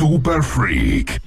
Super Freak.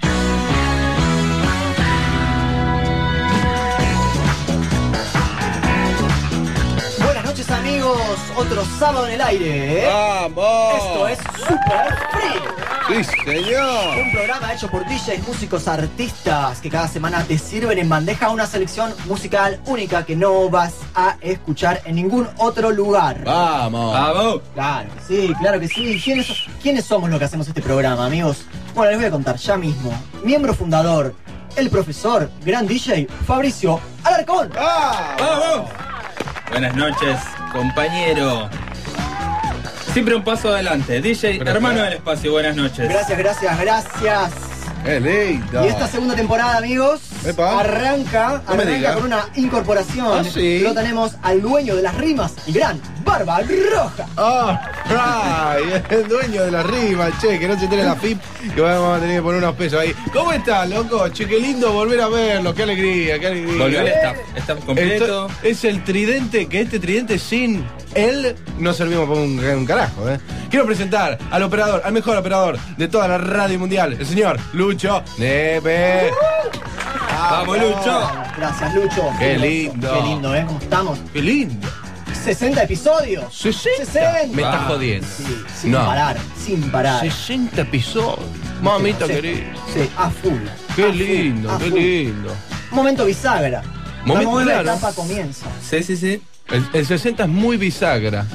Buenas noches amigos, otro sábado en el aire. ¿eh? ¡Vamos! Esto es Super Free, ¡Sí, señor! un programa hecho por DJs, músicos, artistas que cada semana te sirven en bandeja una selección musical única que no vas a escuchar en ningún otro lugar. ¡Vamos! ¡Vamos! Claro que sí, claro que sí. ¿Quiénes, ¿Quiénes somos los que hacemos este programa, amigos? Bueno, les voy a contar ya mismo. Miembro fundador, el profesor, gran DJ, Fabricio Alarcón. ¡Ah! ¡Vamos! Buenas noches, compañero. Siempre un paso adelante. DJ, Gracias. hermano del espacio, buenas noches. Gracias, gracias, gracias. ¡Qué lindo! Y esta segunda temporada, amigos, Epa. arranca, No arranca con una incorporación. Ah, sí. Lo tenemos al dueño de las rimas y gran Barba Roja. ¡Ah! ¡Ay! El dueño de la rima, che, que no se entere la FIP, que vamos a tener que poner unos pesos ahí. ¿Cómo estás, loco? Che, qué lindo volver a verlo, qué alegría, qué alegría. Volvió el staff. Staff completo. Esto es el tridente, que este tridente sin él no servimos para un, un carajo, ¿eh? Quiero presentar al operador, al mejor operador de toda la radio mundial, el señor Lucho Neve. ¡Vamos, Lucho! Gracias, Lucho. Qué lindo. Qué lindo, ¿eh? ¿Cómo estamos? ¡Qué lindo! 60 episodios. 60. 60. Me estás Ah. jodiendo. Sí, sin No. parar, sin parar. 60 episodios. Mamita Sí, querida. Sí, a full. Qué a lindo, qué full. lindo. Momento bisagra. Momento, la claro. etapa comienza. Sí, sí, sí. El, el 60 es muy bisagra.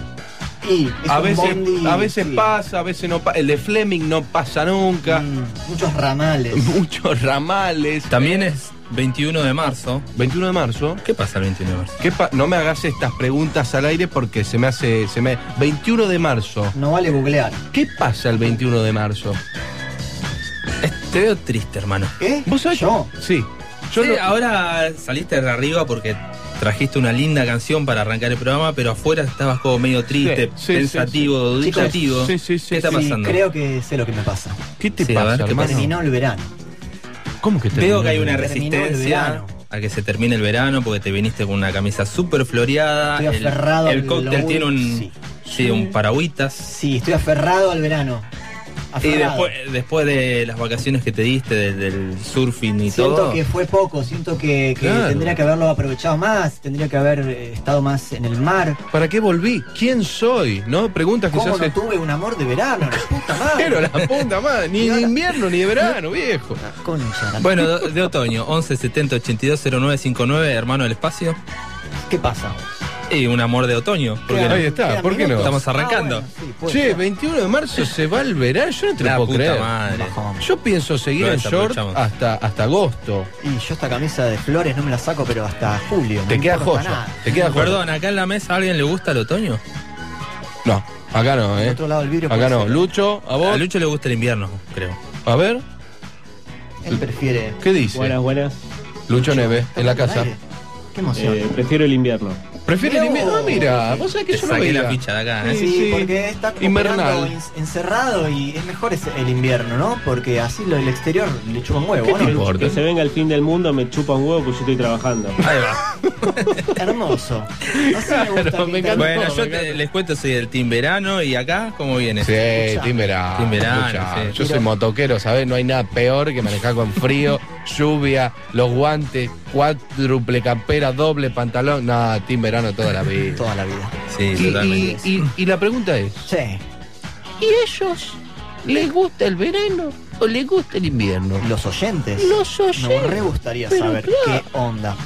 Y es A veces, bondi, a veces sí. pasa, a veces no pasa. El de Fleming no pasa nunca. Mm, muchos ramales. Muchos ramales. También es 21 de marzo. 21 de marzo. ¿Qué pasa el 21 de marzo? ¿Qué pa- no me hagas estas preguntas al aire porque se me hace. Se me... 21 de marzo. No vale googlear. ¿Qué pasa el 21 de marzo? Te veo triste, hermano. ¿Qué? ¿Vos sabés? Yo. Sí. Yo Sí, ahora saliste de arriba porque trajiste una linda canción para arrancar el programa, pero afuera estabas como medio triste, Sí, sí, pensativo, sí, sí. dubitativo. Sí, sí, sí, ¿Qué está sí, pasando? creo que sé lo que me pasa. ¿Qué te pasa, ver, ¿qué hermano? Terminó el verano. ¿Cómo que Veo que hay una resistencia a que se termine el verano porque te viniste con una camisa súper floreada. Estoy aferrado el, el al cóctel tiene un, sí. sí, un paragüitas. Sí, estoy aferrado al verano. Y después, después de las vacaciones que te diste, de- del surfing y Siento todo. que fue poco, siento que, que Claro. tendría que haberlo aprovechado más, tendría que haber eh, estado más en el mar. ¿Para qué volví? ¿Quién soy? ¿No? Preguntas que se ¿Cómo no hacen. tuve un amor de verano? La puta madre. Pero la punta madre, ni de invierno ni de verano, viejo. Concha. la- Bueno, de, de otoño, 11 70 82 09 59, hermano del espacio. ¿Qué pasa? Y un amor de otoño. Porque Quedan- Ahí está, quedan ¿por qué no? minutos. Estamos arrancando. Ah, bueno, sí, puede Che, ser. 21 de marzo se va el verano, yo no te lo La puedo puta creer. madre. Bajón. Yo pienso seguir Lo en short desaprovechamos. hasta, hasta agosto. Y yo esta camisa de flores no me la saco, pero hasta julio. Te no queda importa joya. nada. Te queda joya. Perdón, acá en la mesa a alguien le gusta el otoño. No, acá no, Del eh. otro lado del vidrio Acá puede no. ser. Lucho, a A vos. Lucho le gusta el invierno, creo. A ver, Él prefiere. ¿qué dice? Buenas, buenas. Lucho Neve, en la ¿Estamos casa. Qué emoción. Eh, prefiero el invierno. ¿Prefiere el No. invierno? Ah, mira, vos sabés que Te yo no saqué la veía. ficha de acá, ¿eh? Sí, sí. porque está como Invernal. encerrado y es mejor ese- el invierno, ¿no? Porque así lo del exterior le chupa un huevo, ¿Qué ¿no? te importa? Que se venga el fin del mundo me chupa un huevo porque yo estoy trabajando. Ahí va. Hermoso. Así me gusta. Encanta. Bueno, todo, yo me te- encanta. les cuento, soy del Team Verano y acá, ¿cómo viene? Sí, Escuchá. Team verano. Team verano, sí. Yo soy motoquero, ¿sabés? No hay nada peor que manejar con frío, lluvia, los guantes, cuádruple campera, doble pantalón. No, Team verano toda la vida. Toda la vida. Sí, Y, totalmente. y- y- y la pregunta es, Sí. ¿y ellos les gusta el verano o les gusta el invierno? Los oyentes. Los Me re gustaría Pero saber claro. qué onda.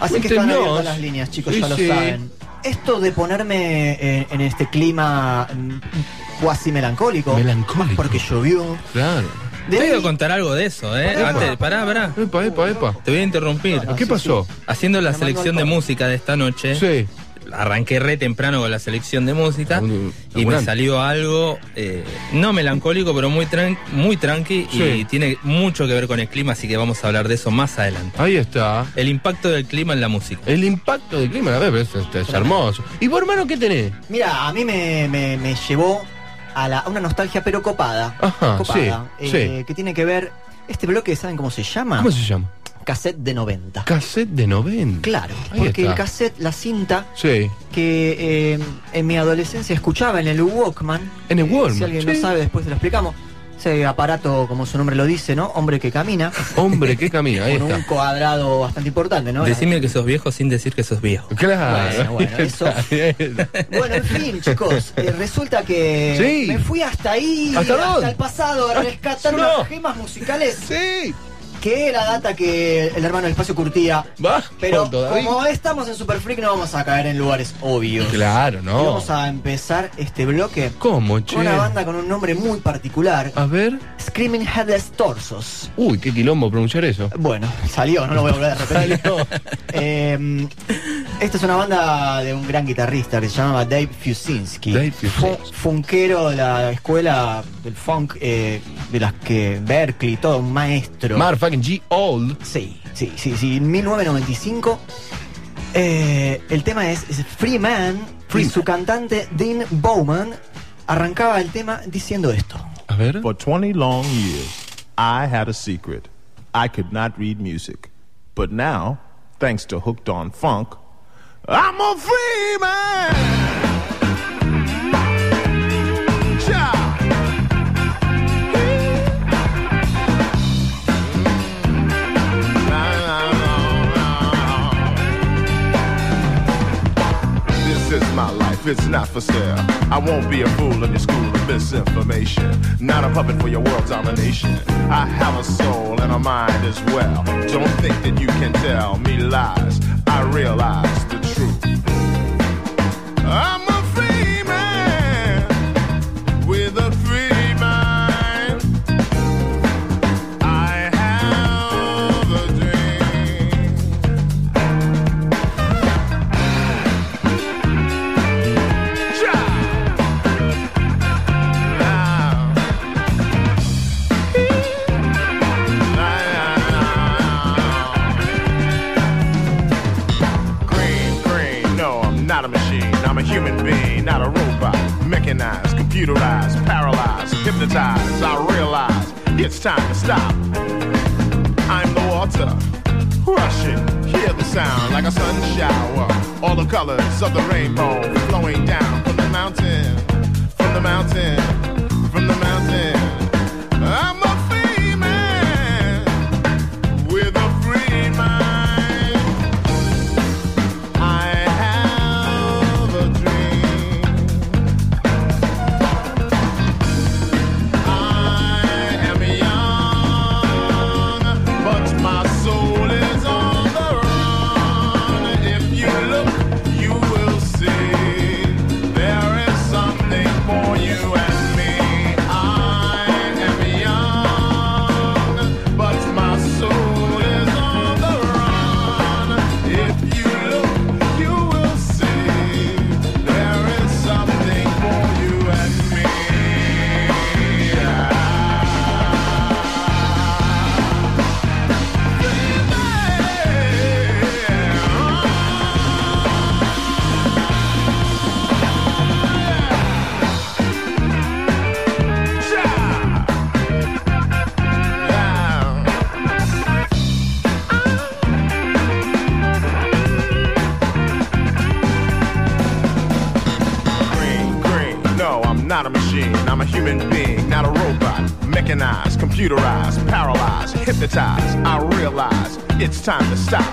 Así que están abiertas las líneas, chicos, Sí, ya lo sí. saben. Esto de ponerme en, en este clima mm, cuasi melancólico. Melancólico. Porque llovió. Claro. Te voy a contar algo de eso, ¿eh? Pará. Antes, pará, pará. Epa, epa, epa. Te voy a interrumpir. ¿Qué pasó? Haciendo la selección de música de esta noche, Sí. arranqué re temprano con la selección de música Un- y me salió algo eh, no melancólico, pero muy, tran- muy tranqui Sí. y tiene mucho que ver con el clima, así que vamos a hablar de eso más adelante. Ahí está. El impacto del clima en la música. El impacto del clima, a ver, es, es- es hermoso. ¿Y vos, hermano, qué tenés? Mira, a mí me, me- me llevó a, la- a una nostalgia pero copada. Ajá, copada, sí, eh, Que tiene que ver. Este bloque, ¿saben cómo se llama? ¿Cómo se llama? Cassette de 90. Cassette de 90. Claro, Ahí porque está. el cassette, la cinta Sí. que eh, en mi adolescencia escuchaba en el Walkman. En el eh, Walkman, Si alguien sí. no sabe, después se lo explicamos. Ese aparato, como su nombre lo dice, ¿no? Hombre que camina. Hombre, qué camina, ahí con un cuadrado bastante importante, ¿no? Decime que sos viejo sin decir que sos viejo. Claro. Bueno, bueno, eso- Bueno, en fin, chicos, eh, resulta que Sí. me fui hasta ahí, ¿Hasta dónde? el pasado, a rescatar No. unas gemas musicales sí. Que la data que el hermano del espacio curtía. Va. Pero como estamos en Super Freak no vamos a caer en lugares obvios. Claro, Y no. vamos a empezar este bloque ¿Cómo, che? con una banda con un nombre muy particular, A ver. Screaming Headless Torsos. Uy, qué quilombo pronunciar eso. Bueno, salió, no lo voy a volver a repetir. Eh, esta es una banda de un gran guitarrista que se llamaba Dave Fusinski. Dave Fusinski. Fu- Funkero de la escuela del funk eh, de las que Berkeley, todo un maestro. Motherfucking G. Old. Sí, sí, sí, sí. En 1995 eh, el tema es, es Free Man Free y Man. su cantante Dean Bowman arrancaba el tema diciendo esto. A ver. For 20 long years, I had a secret. I could not read music. But now, thanks to Hooked on Funk, I'm a free man! It's not for sale. I won't be a fool in your school of misinformation. Not a puppet for your world domination. I have a soul and a mind as well. Don't think that you can tell me lies. I realize the truth. I'm time to stop.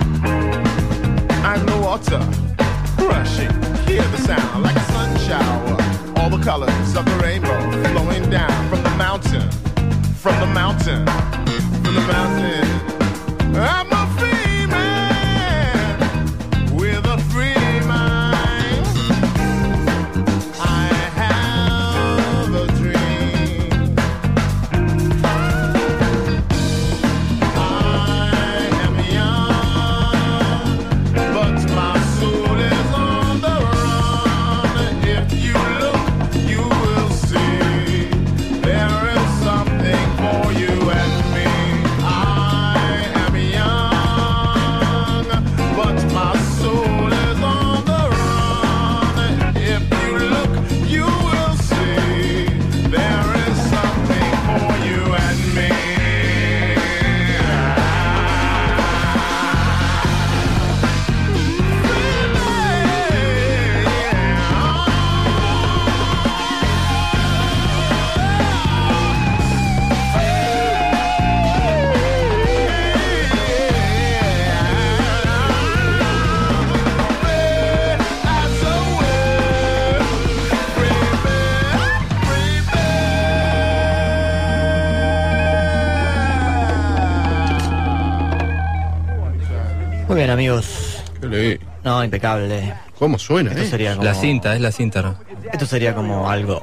Amigos. Qué. No, impecable. ¿Cómo suena, Esto eh? sería como. La cinta, es la cinta, ¿no? Esto sería como algo.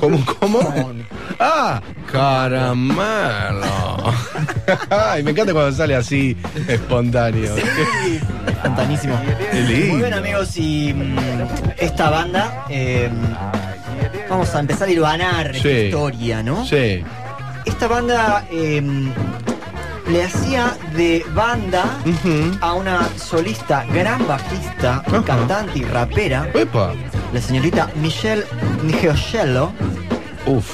¿Cómo, cómo? ¡Ah! ¡Caramelo! Ay, me encanta cuando sale así, espontáneo. Espontanísimo. Qué lindo. Muy bien, amigos, y mm, esta banda. eh, vamos a empezar a hilvanar esta Sí. historia, ¿no? Sí. Esta banda eh, le hacía de banda a una solista, gran bajista, cantante y rapera, ¡Epa! la señorita Michelle Ngeocello. Uf,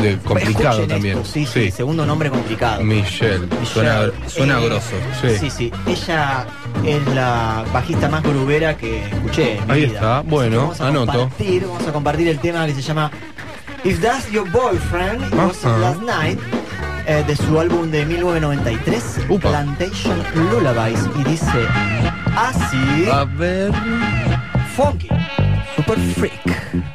de complicado Escuchen también. esto, sí, sí, segundo nombre complicado. Michelle. Suena, suena Eh, grosso. Sí. Sí, sí. Ella es la bajista más grubera que escuché en mi Ahí vida. está, bueno, Vamos a anoto. Compartir, vamos a compartir el tema que se llama If That's Your Boyfriend, It Was Ajá. Last Night, eh, de su álbum de 1993, Upa. Plantation Lullabies, y dice así, A ver. funky, super freak.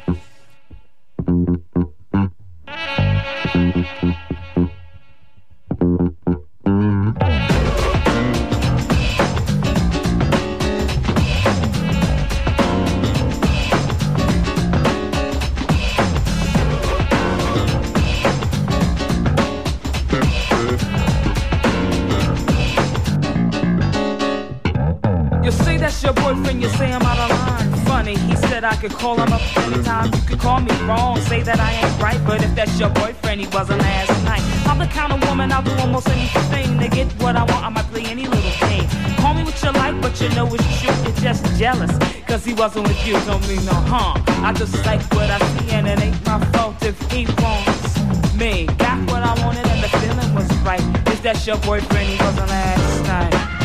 I could call him up anytime. You could call me wrong, say that I ain't right. But if that's your boyfriend, he wasn't last night. I'm the kind of woman I'll do almost anything to get what I want. I might play any little game. Call me what you like, but you know it's true. You're just jealous, cause he wasn't with you. Don't mean no harm. I just like what I see, and it ain't my fault if he wants me. Got what I wanted, and the feeling was right. If that's your boyfriend, he wasn't last night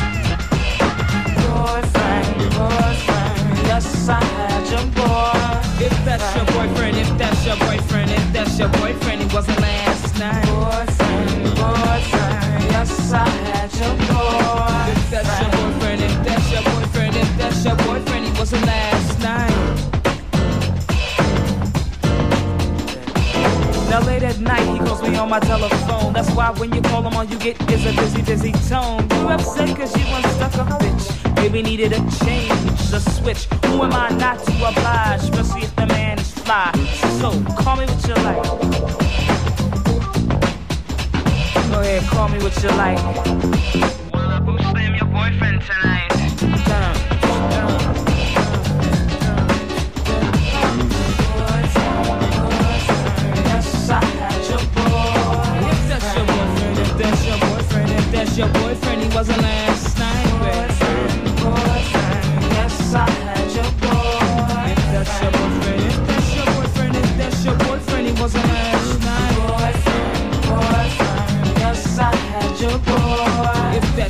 boyfriend, boyfriend. Yes, I had your boy. If that's your boyfriend, if that's your boyfriend, if that's your boyfriend, he wasn't last night. Boyfriend, boyfriend. Yes, I had your boy. If that's your boyfriend, if that's your boyfriend, if that's your boyfriend, he wasn't last night. Now late at night, he calls me on my telephone. That's why when you call him on, you get is a busy, busy tone. You upset cause you unstuck a bitch. Maybe needed a change, a switch. Who am I not to oblige, especially if the man is fly? So call me what you like. Go ahead, call me what you like. Boost slam your boyfriend tonight?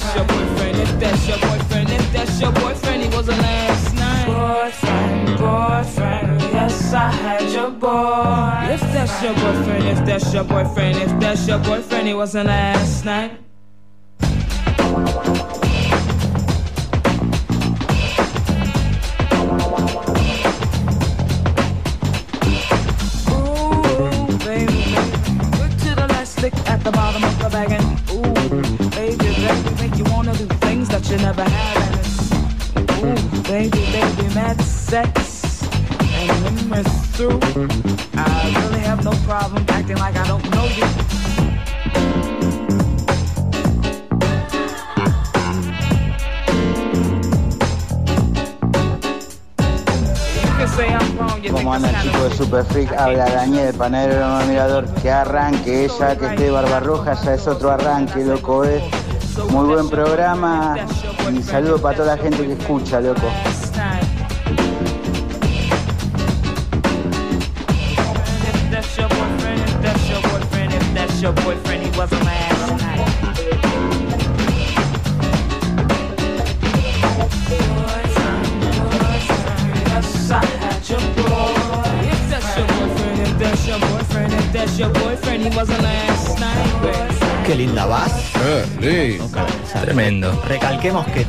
That's your boyfriend, if that's your boyfriend, if that's your boyfriend, he wasn't last night. Boyfriend, boyfriend. Yes, I had your boy. If that's your boyfriend, if that's your boyfriend, if that's your boyfriend, he wasn't last night. Baby, baby, mad sex. And when we're through, I really have no problem acting like I don't know you. Como andan kinda chicos de Super Freak, habla Daniel, panadero de mirador, que arranque, ella que esté Barbarroja ya es otro arranque, loco, eh. Muy buen programa y saludo para toda la gente que escucha, loco. Qué linda vas. Eh, sí. Tremendo. Recalquemos que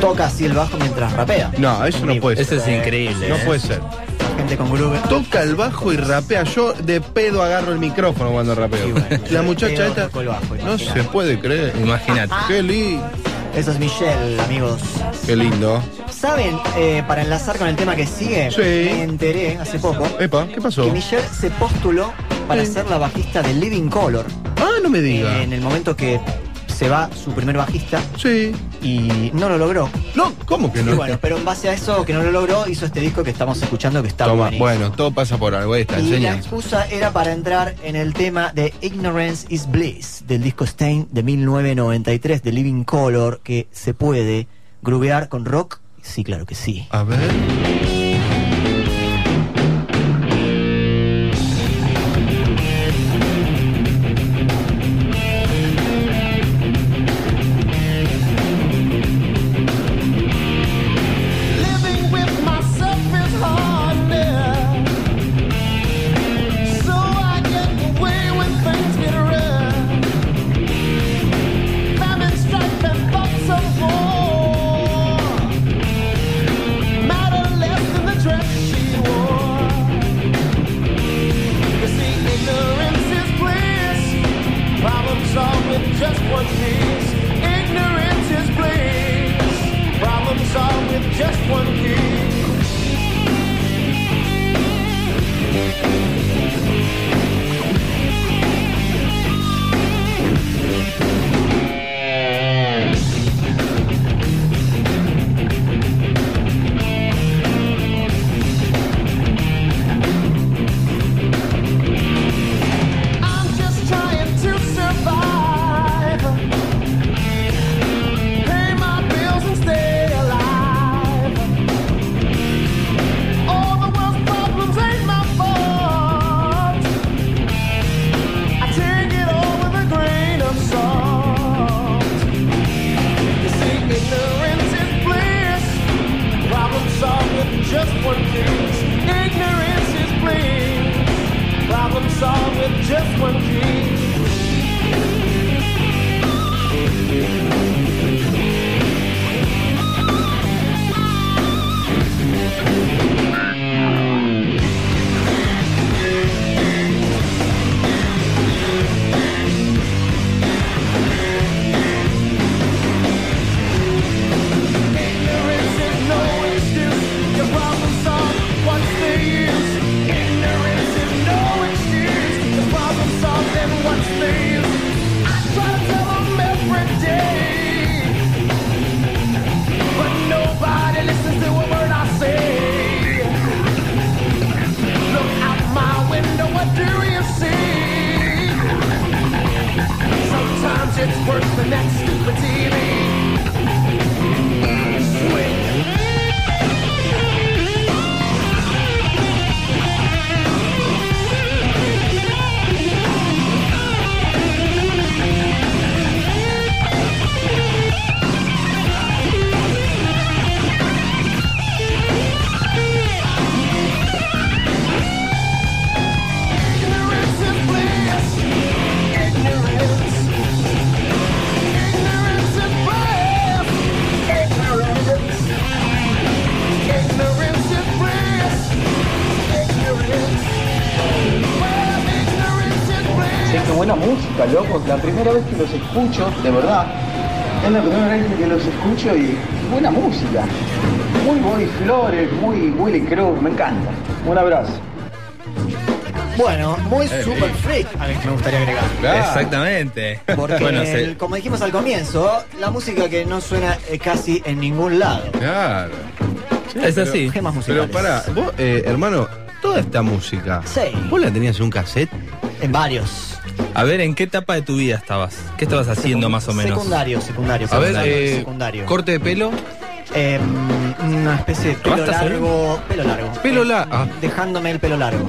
toca así el bajo mientras rapea. No, eso no puede Eso ser. es increíble. No ¿eh? puede ser. Gente con groove. Toca el bajo y rapea. Yo de pedo agarro el micrófono cuando rapeo. Sí, bueno, La muchacha esta. el bajo, no se puede creer. Imagínate. Qué lindo. Esa es Michelle, amigos. Qué lindo. ¿Saben, eh, para enlazar con el tema que sigue? Sí. Me enteré hace poco Epa, ¿qué pasó? que Michelle se postuló para ser la bajista de Living Color. Ah, no me diga. En el momento que se va su primer bajista Sí. y no lo logró. No, ¿cómo que Y no? bueno, pero en base a eso que no lo logró, hizo este disco que estamos escuchando que está Toma, buenísimo. bueno, todo pasa por algo. Está, Y la enseña. excusa era para entrar en el tema de Ignorance is Bliss del disco Stain de 1993 de Living Color que se puede grubear con rock. Sí, claro que sí. A ver. De verdad. Es la primera vez que los escucho y buena música. Muy Boy Flores, muy Willy Cruz, me encanta. Un abrazo. Bueno, muy Eh, super bien. freak, a mí me gustaría agregar. Claro. Exactamente. Porque, bueno, se- el- como dijimos al comienzo, la música que no suena eh, casi en ningún lado. Claro. es así. Gemas Pero para, vos, eh, hermano, toda esta música, Sí. ¿vos la tenías en un cassette? En varios. A ver, ¿en qué etapa de tu vida estabas? ¿Qué estabas haciendo Secund- más o menos? Secundario, secundario. A ver, secundario, eh, secundario. corte de pelo. Eh, una especie de pelo ¿Rastas, largo. Pelo largo. Pelo Eh, la- ah. Dejándome el pelo largo.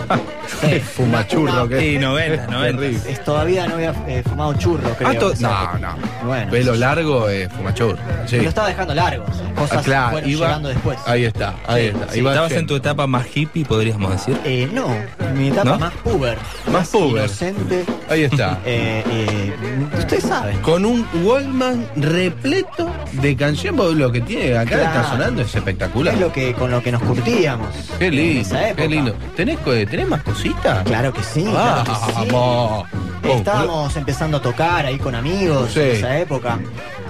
Fumachurro, una- que Sí, 90, 90. Terrible. Es, todavía no había eh, fumado churro, creo. Ah, esa no, no. Bueno. Pelo largo, eh, fumachur. Sí. Lo estaba dejando largo. Cosas Ah, claro, fueron iba- llegando después. Ahí está, ahí Sí, está. sí. Iba ¿Estabas en tu etapa más hippie, podríamos decir? Eh, no, mi etapa ¿No? más puber. Más puber. Inocente. Ahí está. Eh, eh, ustedes saben. Con un Wallman repleto de canciones, porque lo que tiene acá Claro. está sonando es espectacular. Es lo que, con lo que nos curtíamos. Qué en lindo, esa época. qué lindo. ¿Tenés, ¿Tenés más Claro que sí. claro que sí. Oh, Estábamos empezando a tocar ahí con amigos Sí. en esa época.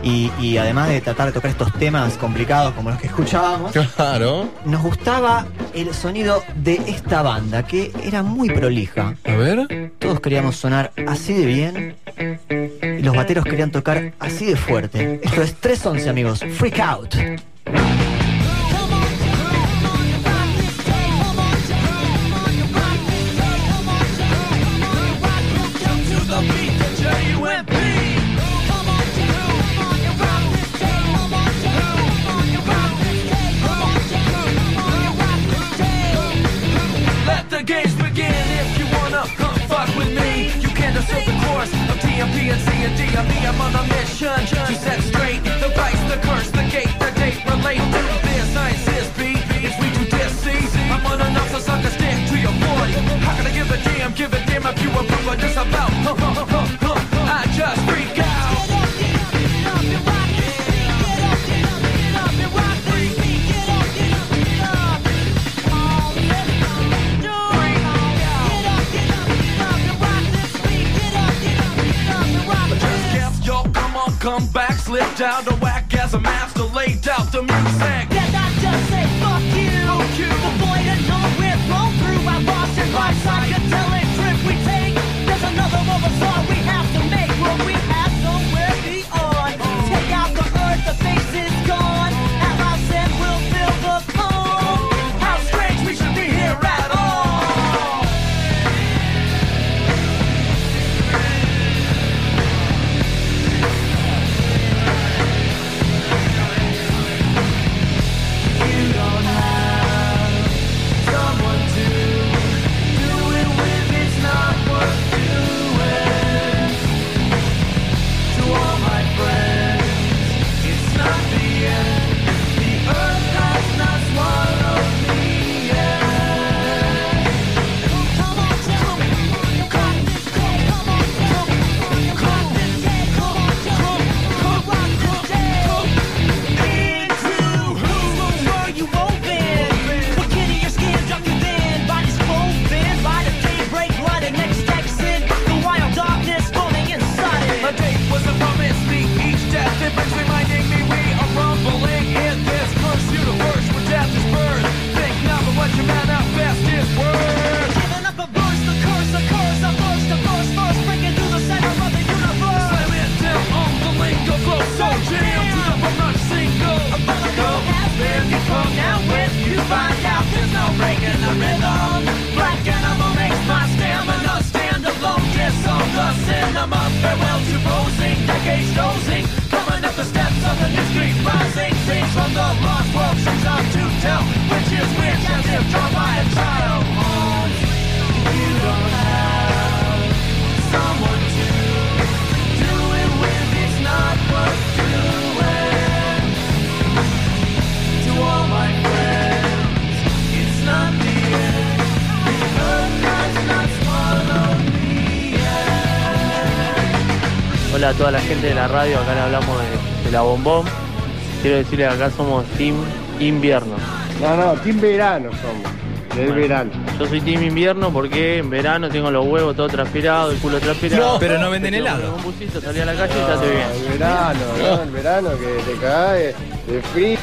Y, y además de tratar de tocar estos temas complicados como los que escuchábamos, Claro. nos gustaba el sonido de esta banda, que era muy prolija. A ver. Todos queríamos sonar así de bien y los bateros querían tocar así de fuerte. Esto es 311, amigos. Freak Out. You can't the course of TMP and C and D. I'm me, I'm on a mission to set straight the vice, the curse, the gate, the date relate to this. Science is B, it's we to this. I'm on enough so sucker stick to your 40. How can I give a damn, give a damn if you approve of this about? Huh, huh, huh. I just freak come back, slip out the whack as a master laid out the music. Did I just say fuck you? Fuck you. The know we're blown through our Boston by psychedelic Hola a toda la gente de la radio, acá le hablamos de, de la bombón. Quiero decirles que acá somos Team Invierno. No, no, team verano somos. Del verano. Yo soy Team Invierno porque en verano tengo los huevos todo transpirados, el culo transpirado. Pero no venden Te helado. Un busito, salí a la calle y estate bien. El verano, ¿no? El verano que te cae de frío.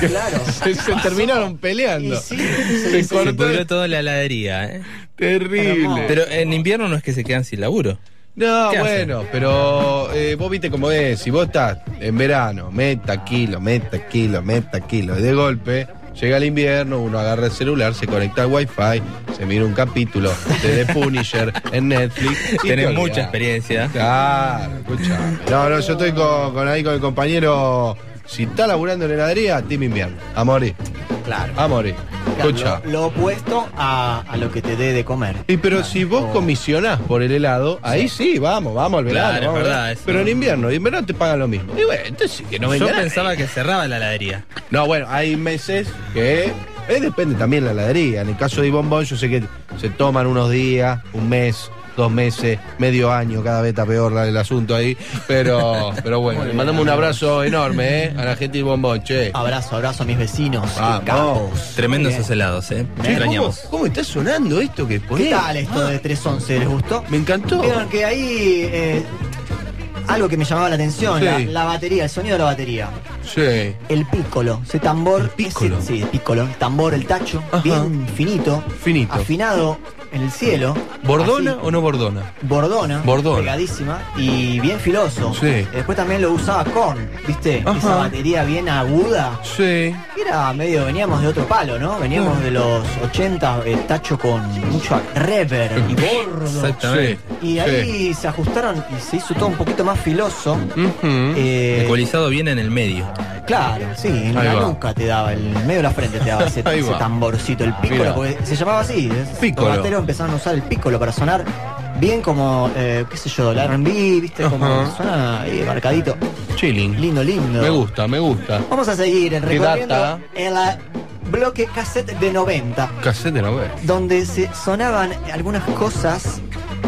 Claro. Se, se terminaron peleando. Y sí, se sí, sí. Se cortó. toda la heladería, ¿eh? Terrible. Pero en invierno no es que se quedan sin laburo. No, bueno, pero eh, vos viste cómo es. Si vos estás en verano, meta kilo, meta kilo, meta kilo. Y de golpe llega el invierno, uno agarra el celular, se conecta al wifi, se mira un capítulo de The Punisher en Netflix. Tenés mucha experiencia. Claro, escuchame. No, no, yo estoy con, con ahí con el compañero. Si está laburando en heladería, Team Invierno. A morir. Claro. A morir. Claro, Escucha. Lo, lo opuesto a, a lo que te dé de comer. Y pero si vos O- comisionás por el helado, ahí sí, vamos, vamos al verano. Claro, es vamos al verdad, verano. eso. Pero en invierno, en invierno te pagan lo mismo. Y bueno, entonces sí que no Yo pensaba que cerraba la heladería. No, bueno, hay meses que. eh, depende también de la heladería. En el caso de Bombón, yo sé que se toman unos días, un mes, dos meses, medio año, cada vez está peor el asunto ahí. Pero, pero bueno, le mandamos un abrazo enorme, ¿eh? A la gente de Bombón, che. Abrazo, abrazo a mis vecinos. Qué capos. Tremendos esos helados, ¿eh? Che, Extrañamos. ¿cómo, cómo está sonando esto ¿Qué ponés? tal esto Ah, de 311? ¿Les gustó? Me encantó. Vieron que ahí eh, algo que me llamaba la atención, Sí. la, la batería, el sonido de la batería. Sí. El pícolo, ese tambor. pícolo. ese- sí, el pícolo, el tambor, el tacho, Ajá. bien finito. Finito. Afinado en el cielo. ¿Bordona así, o no bordona? Bordona. Bordona. Pegadísima. Y bien filoso. Sí. Después también lo usaba con, ¿viste? Ajá. Esa batería bien aguda. Sí. Era medio, veníamos de otro palo, ¿no? Veníamos Ah. de los 80, el tacho con mucho reverb y bordo. Exactamente. Y ahí se ajustaron y se hizo todo un poquito más filoso. Eh, Ecualizado bien en el medio. Claro, sí, en Ahí la va. nuca te daba, en el medio de la frente te daba ese, tamborcito, el pícolo, Mirá. porque se llamaba así. es- Pícolo. Empezaron a usar el pícolo para sonar bien como, eh, qué sé yo, el R&B, ¿viste? Como Ajá. suena ahí marcadito. Chilling. Lindo, lindo. Me gusta, me gusta. Vamos a seguir en ¿Qué recorriendo en la bloque cassette de 90, Cassette de la web. donde se sonaban algunas cosas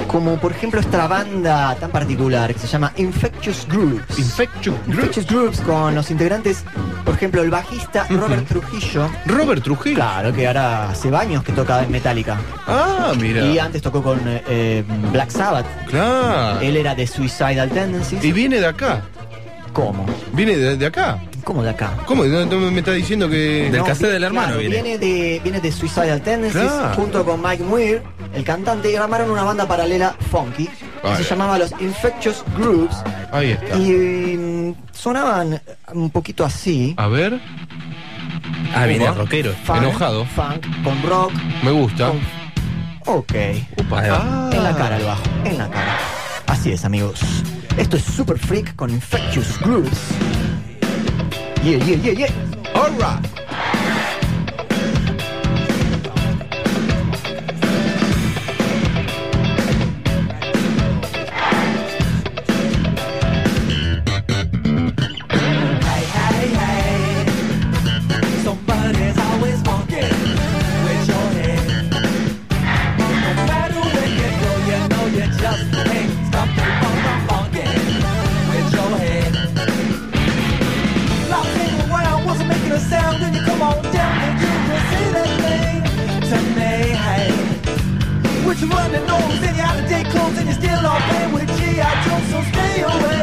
como por ejemplo esta banda tan particular que se llama Infectious Groups. Infectious Infectious Groups con los integrantes, por ejemplo, el bajista Robert Trujillo. Robert Trujillo. Claro, que ahora hace años que toca en Metallica. Ah, mira. Y antes tocó con eh, eh, Black Sabbath. Claro. Él era de Suicidal Tendencies. Y viene de acá. ¿Cómo? Viene de, de acá. ¿Cómo de acá? ¿Cómo? ¿No- no me está diciendo que. No, vi- claro, viene. de, viene de Suicidal Tendencies Claro. junto con Mike Muir, el cantante, y armaron una banda paralela funky que se llamaba los Infectious Grooves Ahí está. y mm, sonaban un poquito así. A ver. Ah, viene rockero. Funk, Enojado. Funk con rock. Me gusta. Ok. Upa. Ah. En la cara el bajo, en la cara. Así es, amigos. Esto es Super Freak con Infectious Grooves. Yeah, yeah, yeah, yeah. Alright. Somebody's with your running nose and your out-of-date clothes, and you're still all playing with G.I. Joe, so stay away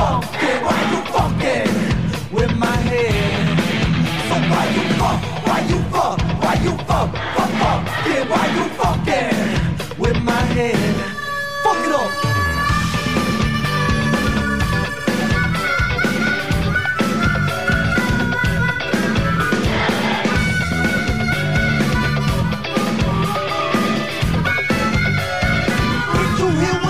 Fuck, why you fucking with my head? So why you fuck? Why you fuck? Why you fuck? Fuck, why you fucking with my head? Fuck it up. Did you hear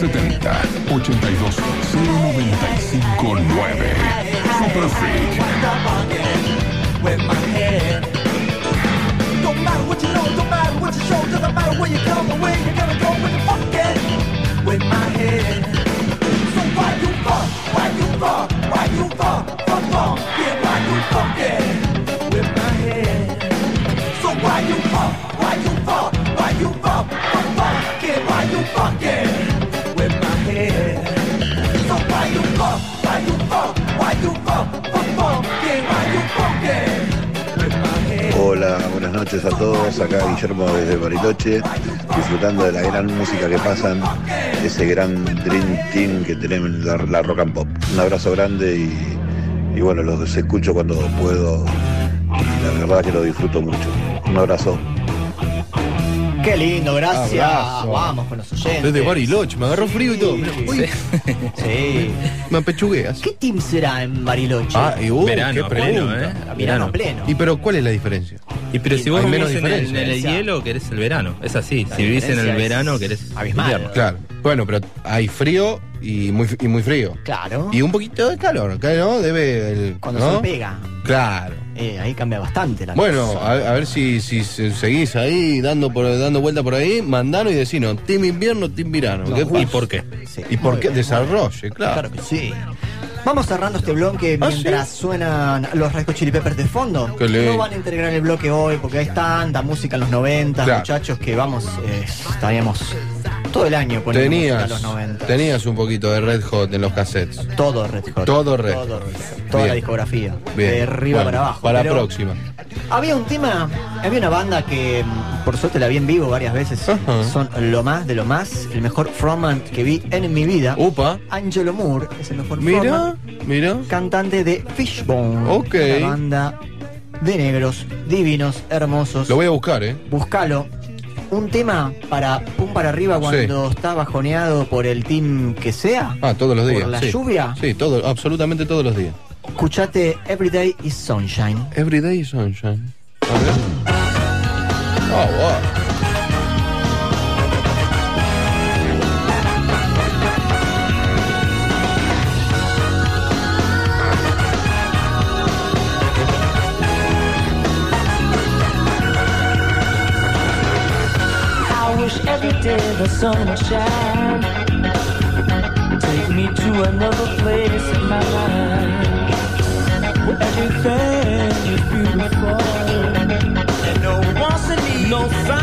9. Super Freak. Don't matter what you know, don't matter what you show, doesn't matter where you come or where you're gonna go with the fucking with my head. So why you fuck? Why you fuck? Why you fuck? Fuck fuck? Yeah, why you fucking with my head? So? Why you fuck? Buenas noches a todos. Acá Guillermo desde Bariloche, disfrutando de la gran música que pasan, ese gran Dream Team que tenemos en la, la rock and pop. Un abrazo grande y, y bueno, los escucho cuando puedo y la verdad que lo disfruto mucho. Un abrazo. Qué lindo, gracias. Abrazo. Vamos con los oyentes. Desde Bariloche, me agarró frío y todo. Uy, Sí. me apechugueas. ¿Qué team será en Bariloche? Ah, y uh, Verano, qué pleno, pregunta. ¿eh? Verano. pleno. ¿Y pero cuál es la diferencia? Y pero si vos vivís en el, en el hielo, querés el verano. Es así. La si vivís en el verano, querés abismal. invierno. Claro. Bueno, pero hay frío y muy, y muy frío. Claro. Y un poquito de calor, ¿no? Debe el. Cuando ¿no? se pega, Claro. eh, ahí cambia bastante la Bueno, cosa. a, a ver si, si se- seguís ahí dando por dando vuelta por ahí, mandanos y decinos, team invierno, team verano. No, ¿Qué justo. ¿Y por qué? Sí, ¿Y por qué? bien. Desarrolle, claro. Claro que sí. Vamos cerrando este bloque ¿Ah, mientras suenan los Hot Chili Peppers de fondo. No van a integrar el bloque hoy porque hay tanta música en los 90, Claro. muchachos, que vamos, eh, estaríamos todo el año música Tenías, en los 90. tenías un poquito de Red Hot en los cassettes. Todo Red Hot. Todo Red Todo Hot. Red Hot. Toda Bien. la discografía. Bien. De arriba Bueno, para abajo. Para la próxima. Había un tema, había una banda que mm, por suerte la vi en vivo varias veces. Son lo más de lo más. El mejor frontman que vi en mi vida. Upa. Angelo Moore es el mejor Mira, frontman. mira. Cantante de Fishbone. Ok. Una banda de negros, divinos, hermosos. Lo voy a buscar, ¿eh? Buscalo. Un tema para pum para arriba cuando está bajoneado por el team que sea. Ah, todos los ¿Por días. la sí. lluvia? Sí, todo, absolutamente todos los días. Escuchate Everyday is Sunshine. Everyday Sunshine. A ver. Oh, wow. Day the sun would shine. Take me to another place in my life. Where everything is beautiful. And no need no sun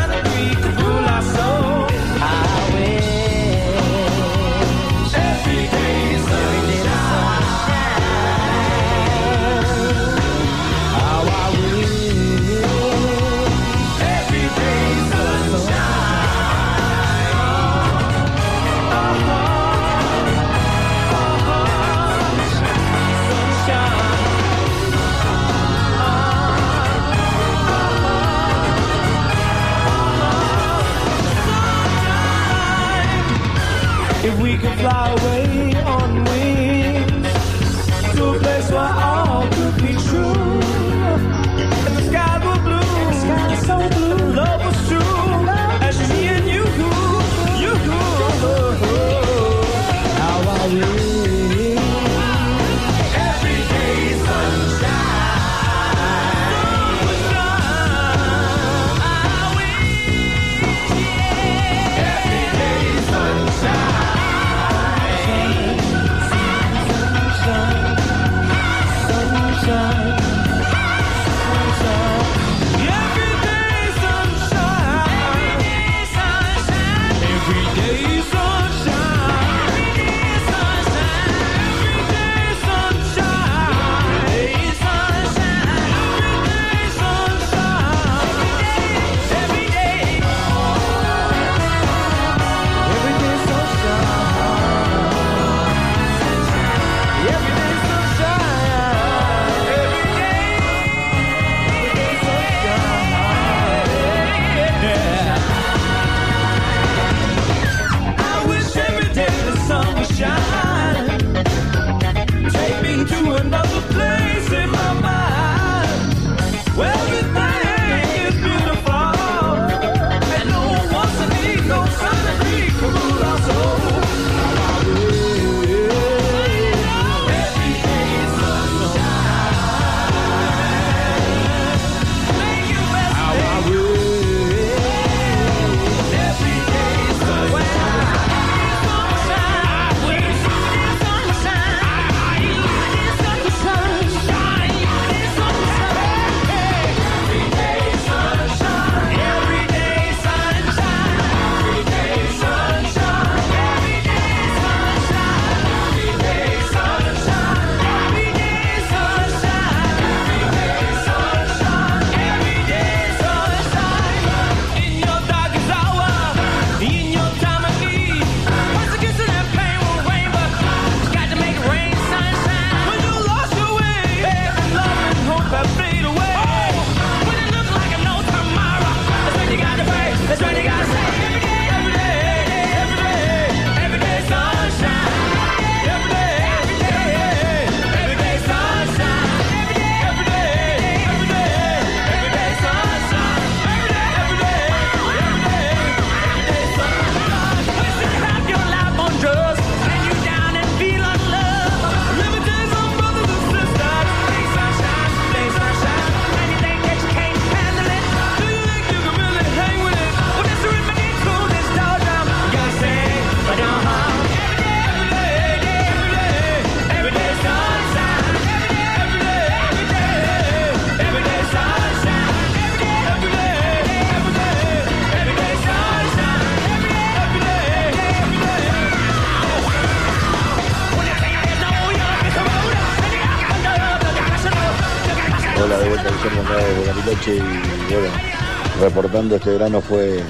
este verano fue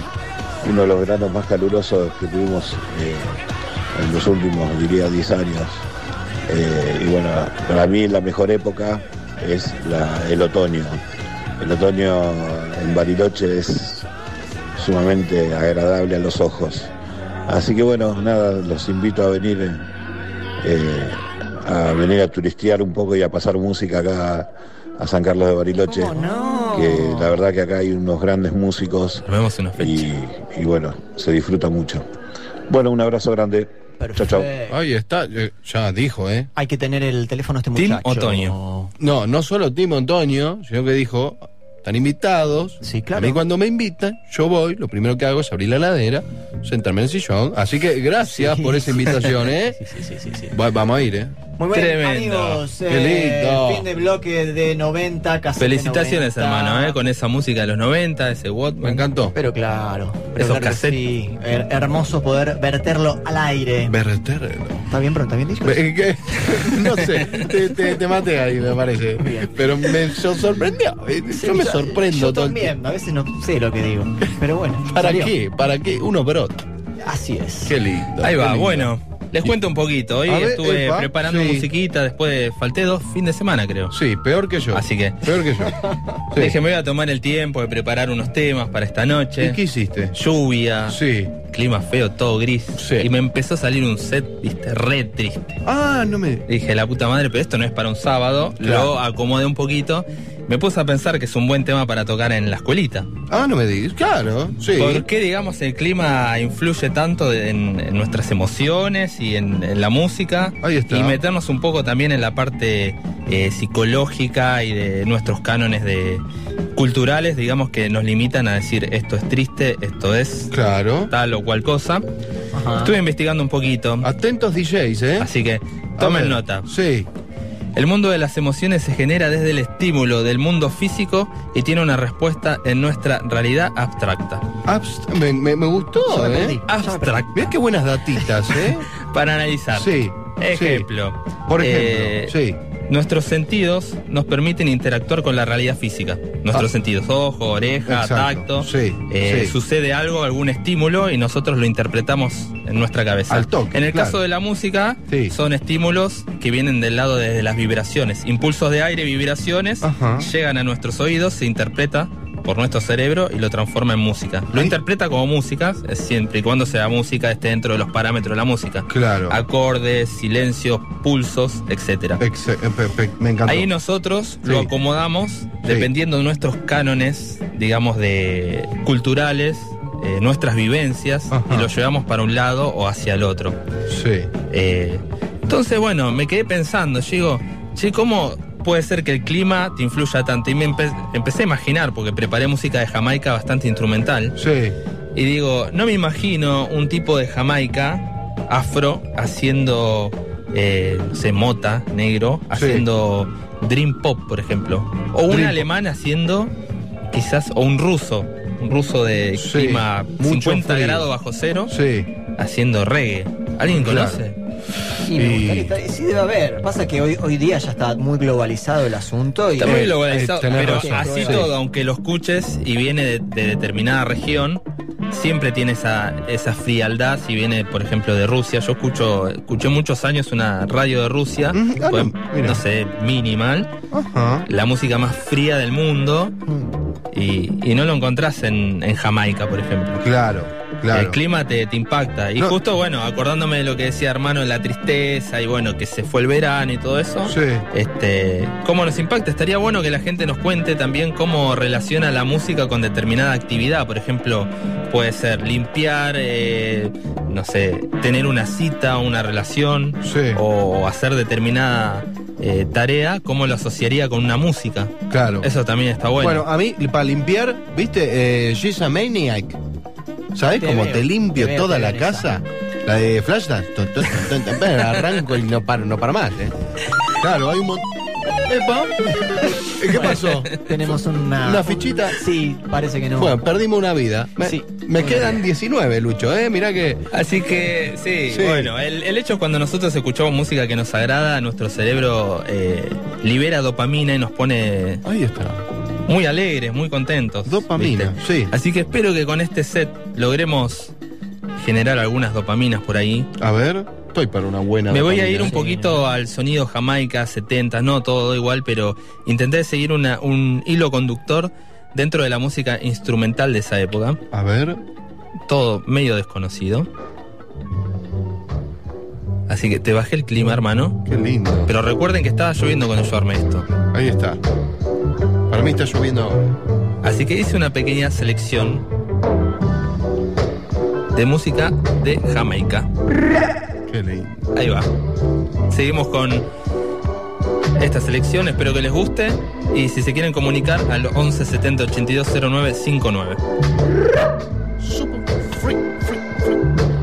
uno de los veranos más calurosos que tuvimos eh, en los últimos, diría, 10 años. Eh, y bueno, para mí la mejor época es el otoño. El otoño en Bariloche es sumamente agradable a los ojos. Así que bueno, nada, los invito a venir eh, a venir a turistear un poco y a pasar música acá a San Carlos de Bariloche. Que la verdad que acá hay unos grandes músicos. y, y bueno, se disfruta mucho. Bueno, un abrazo grande. Chao, chao. Ahí está, eh, ya dijo, ¿eh? Hay que tener el teléfono este muchacho. Otoño. No, no solo Team Otoño, sino que dijo, están invitados. Sí, claro. A mí cuando me invitan, yo voy, lo primero que hago es abrir la heladera, sentarme en el sillón. Así que gracias Sí. por esa invitación, ¿eh? Sí, sí, sí, sí. Va- vamos a ir, ¿eh? Muy bien, Tremendo. amigos. Qué eh, lindo. Fin de bloque de 90, casi Felicitaciones, 90. hermano, ¿eh? con esa música de los 90, ese Walkman. Me encantó. Pero claro. Pero Esos claro que cassettes. sí. Her- hermoso poder verterlo al aire. Verterlo. ¿Está bien, pronto? ¿Está bien dicho? ¿qué? No sé, te, te- te maté ahí, me parece. Pero me so- sorprendió. Yo me sorprendo Yo todo también, a veces no sé lo que digo. Pero bueno. ¿Para salió. qué? ¿Para qué? Uno brota. Así es. Qué lindo. Ahí qué va, lindo. bueno. Les cuento un poquito. Hoy ver, estuve epa, preparando sí. musiquita, después de- falté dos fin de semana, creo. Sí, peor que yo. Así que Peor que yo. Sí. dije, me voy a tomar el tiempo de preparar unos temas para esta noche. ¿Y qué hiciste? Lluvia, Sí. clima feo, todo gris. Sí. Y me empezó a salir un set, viste, re triste. Ah, no me. Dije, la puta madre, pero esto no es para un sábado. Claro. Lo acomodé un poquito. Me puse a pensar que es un buen tema para tocar en la escuelita. Ah, no me digas. Claro, sí. ¿Por qué, digamos, el clima influye tanto en, en nuestras emociones y en, en la música? Ahí está. Y meternos un poco también en la parte eh, psicológica y de nuestros cánones de culturales, digamos, que nos limitan a decir esto es triste, esto es Claro. tal o cual cosa. Ajá. Estuve investigando un poquito, Atentos DJs, ¿eh? así que tomen nota. Sí. El mundo de las emociones se genera desde el estímulo del mundo físico y tiene una respuesta en nuestra realidad abstracta. Abst- me, me- me gustó, ¿eh? Abstracta. Mirá qué buenas datitas, ¿eh? Para analizar. Sí. Ejemplo. sí. Por ejemplo, eh, sí. Nuestros sentidos nos permiten interactuar con la realidad física. Nuestros Ah. sentidos, ojo, oreja, Exacto. tacto. Sí, Eh, sí. Sucede algo, algún estímulo y nosotros lo interpretamos en nuestra cabeza. Al toque, En el claro. caso de la música, Sí. son estímulos que vienen del lado de las vibraciones. Impulsos de aire, vibraciones, Ajá. llegan a nuestros oídos, se interpreta por nuestro cerebro y lo transforma en música. Lo interpreta como música, siempre y cuando sea música esté dentro de los parámetros de la música. Claro. Acordes, silencios, pulsos, etcétera. Eh, me encantó. Ahí nosotros lo Sí. acomodamos dependiendo de nuestros cánones, digamos, de culturales, eh, nuestras vivencias, Ajá. y lo llevamos para un lado o hacia el otro. Sí. Eh, entonces, bueno, me quedé pensando, yo digo, che, ¿cómo puede ser que el clima te influya tanto? Y me empe- empecé a imaginar, porque preparé música de Jamaica bastante instrumental, Sí. y digo, no me imagino un tipo de Jamaica afro haciendo, eh, no sé, mota negro, haciendo dream pop, por ejemplo. O un Dream alemán haciendo, quizás, o un ruso, un ruso de Sí, clima mucho 50 frío. grados bajo cero, Sí. haciendo reggae. ¿Alguien Claro. conoce? Me Y- gustaría estar- sí debe haber. Pasa que hoy, hoy día ya está muy globalizado el asunto y Está muy Eh, globalizado, eh, tenés pero razón, así sí. todo, aunque lo escuches y viene de, de determinada región, siempre tiene esa, esa frialdad si viene, por ejemplo, de Rusia. Yo escucho, escuché muchos años una radio de Rusia, Mm, ah, pues, no, mira. no sé, minimal, Ajá. la música más fría del mundo, y, y no lo encontrás en, en Jamaica, por ejemplo. Claro, claro. El clima te, te impacta. Y No. justo, bueno, acordándome de lo que decía hermano, la tristeza y bueno, que se fue el verano y todo eso. Sí. Este, cómo nos impacta. Estaría bueno que la gente nos cuente también cómo relaciona la música con determinada actividad. Por ejemplo, puede ser limpiar, eh, no sé, tener una cita, una relación Sí. o hacer determinada eh, tarea, cómo lo asociaría con una música. Claro. Eso también está bueno. Bueno, a mí, para limpiar, ¿viste? Eh, She's a Maniac. ¿Sabes cómo veo, te limpio te veo, toda te la esa. casa? La de Flashdance. Arranco y no paro, no paro más, ¿eh? Claro, hay un montón. Epa. ¿Qué pasó? Tenemos una. ¿Una fichita? Sí, parece que no. Bueno, perdimos una vida. Me, Sí. me quedan 19, Lucho, ¿eh? Mirá que. Así que sí, Sí. bueno, el, el hecho es cuando nosotros escuchamos música que nos agrada, nuestro cerebro eh, libera dopamina y nos pone Ahí está. Muy alegres, muy contentos. Dopamina, ¿viste? sí. Así que espero que con este set logremos generar algunas dopaminas por ahí. A ver, estoy para una buena. Me voy a ir un poquito al sonido Jamaica 70, no todo igual, pero intenté seguir una- un hilo conductor dentro de la música instrumental de esa época. A ver. Todo medio desconocido. Así que te bajé el clima, hermano. Qué lindo. Pero recuerden que estaba lloviendo cuando yo armé esto. Ahí está. Para mí está lloviendo ahora. Así que hice una pequeña selección de música de Jamaica. Qué lindo. Ahí va. Seguimos con esta selección, espero que les guste. Y si se quieren comunicar al 11 70 82 09 59. Super free, free, free.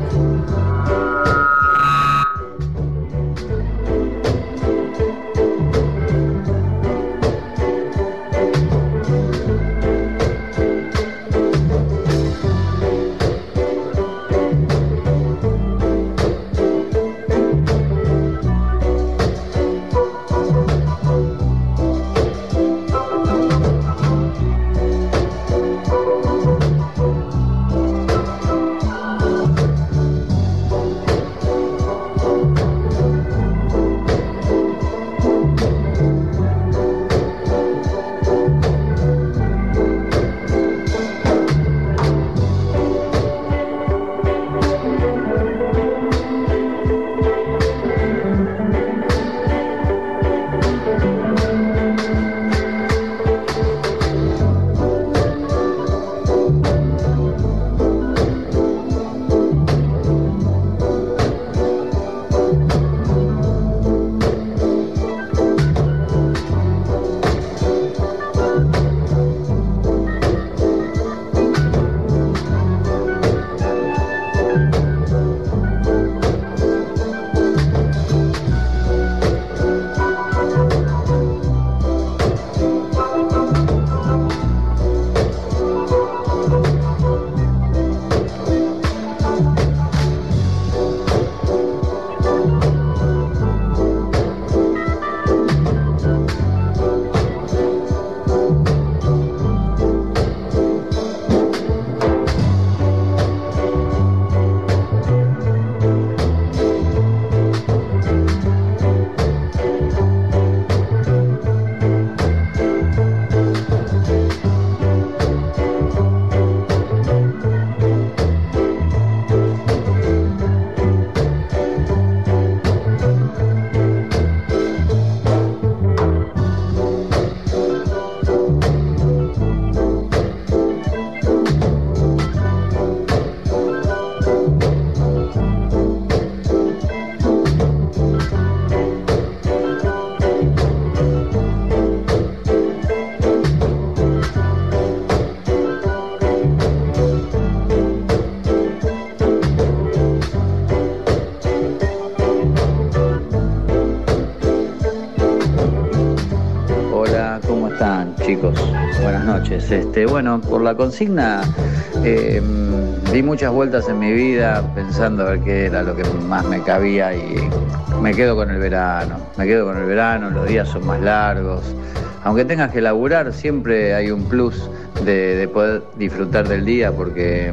Este, bueno, por la consigna eh, di muchas vueltas en mi vida pensando a ver qué era lo que más me cabía y me quedo con el verano. Me quedo con el verano, los días son más largos. Aunque tengas que laburar, siempre hay un plus de, de poder disfrutar del día porque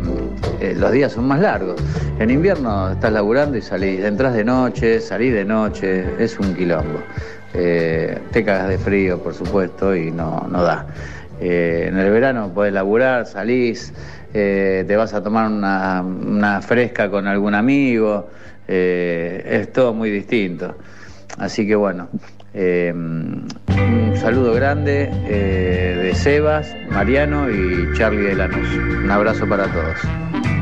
eh, los días son más largos. En invierno estás laburando y salís, entras de noche, salís de noche, es un quilombo. Eh, te cagas de frío, por supuesto, y no da. Eh, en el verano podés laburar, salís, eh, te vas a tomar una, fresca con algún amigo, eh, es todo muy distinto. Así que bueno, un saludo grande de Sebas, Mariano y Charlie de Lanús. Un abrazo para todos.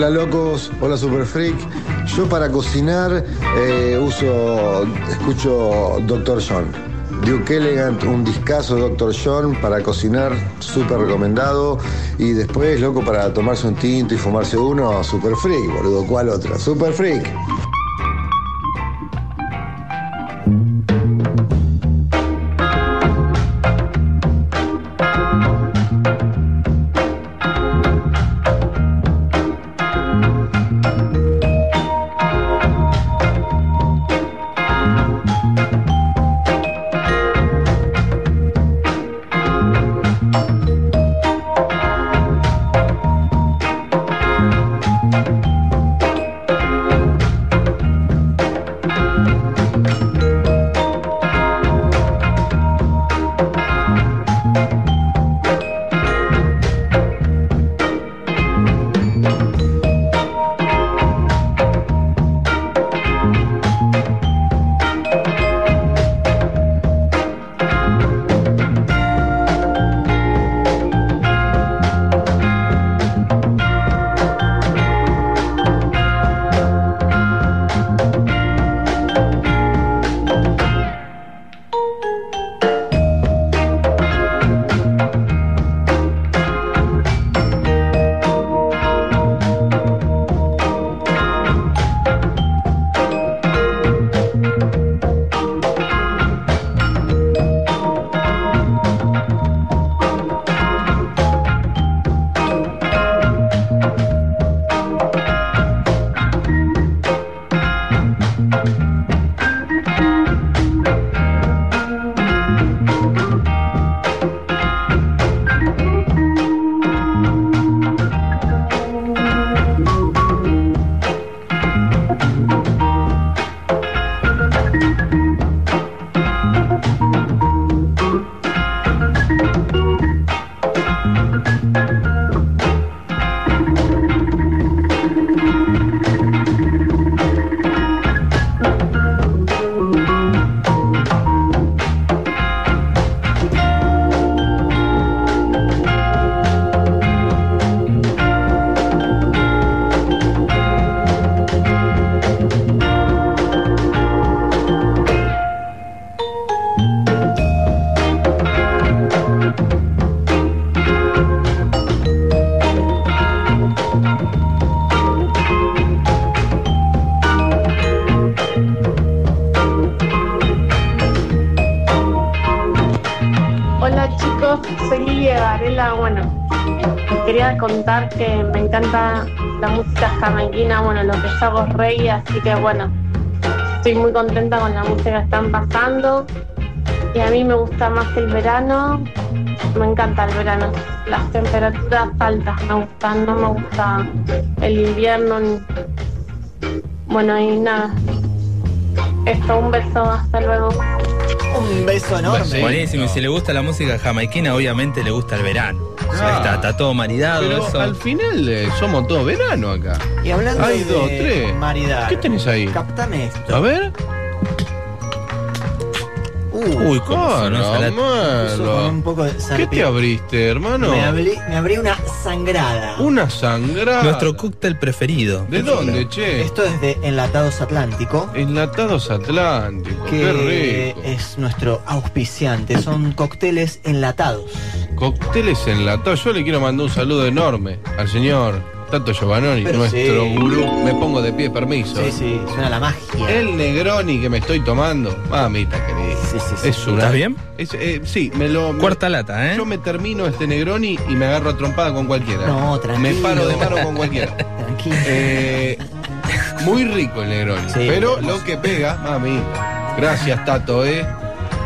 Hola locos, hola Super Freak. Yo para cocinar eh, uso, escucho Dr. John. Duke Elegant, un discazo Dr. John para cocinar, súper recomendado. Y después, loco, para tomarse un tinto y fumarse uno, Super Freak, boludo. ¿Cuál otra? Super Freak. Hago reggae, así que bueno, estoy muy contenta con la música que están pasando. Y a mí me gusta más el verano, me encanta el verano, las temperaturas altas me gustan, no me gusta el invierno. ni- Bueno, y nada, esto, un beso, hasta luego. Un beso enorme. Buenísimo, y si le gusta la música jamaiquina, obviamente le gusta el verano. O sea, Ah. está, está todo maridado. Pero eso. al final eh, somos todo verano acá. Y hablando Hay de dos, tres. maridar. ¿Qué tenés ahí? Captame esto. A ver. Uy, cómo un poco de ¿Qué te abriste, hermano? Me abrí, me abrí una sangrada. Una sangrada. Nuestro cóctel preferido. ¿De dónde, che? Esto es de Enlatados Atlántico. Enlatados Atlánticos. que Qué rico. es nuestro auspiciante. Son cócteles enlatados. Cócteles enlatados. Yo le quiero mandar un saludo enorme al señor Tato Giovannoni, Pero nuestro sí. gurú. Me pongo de pie, permiso. Sí, sí, suena la magia. El Negroni que me estoy tomando, mamita querida. Es una. ¿Estás bien? Es, eh, sí, me lo. me- Cuarta lata, ¿eh? Yo me termino este Negroni y me agarro a trompada con cualquiera. No, tranquilo. Me paro de mano con cualquiera. Tranquilo. Eh, muy rico el Negroni. Sí, pero hermoso. lo que pega, mamita. Gracias, Tato, ¿eh?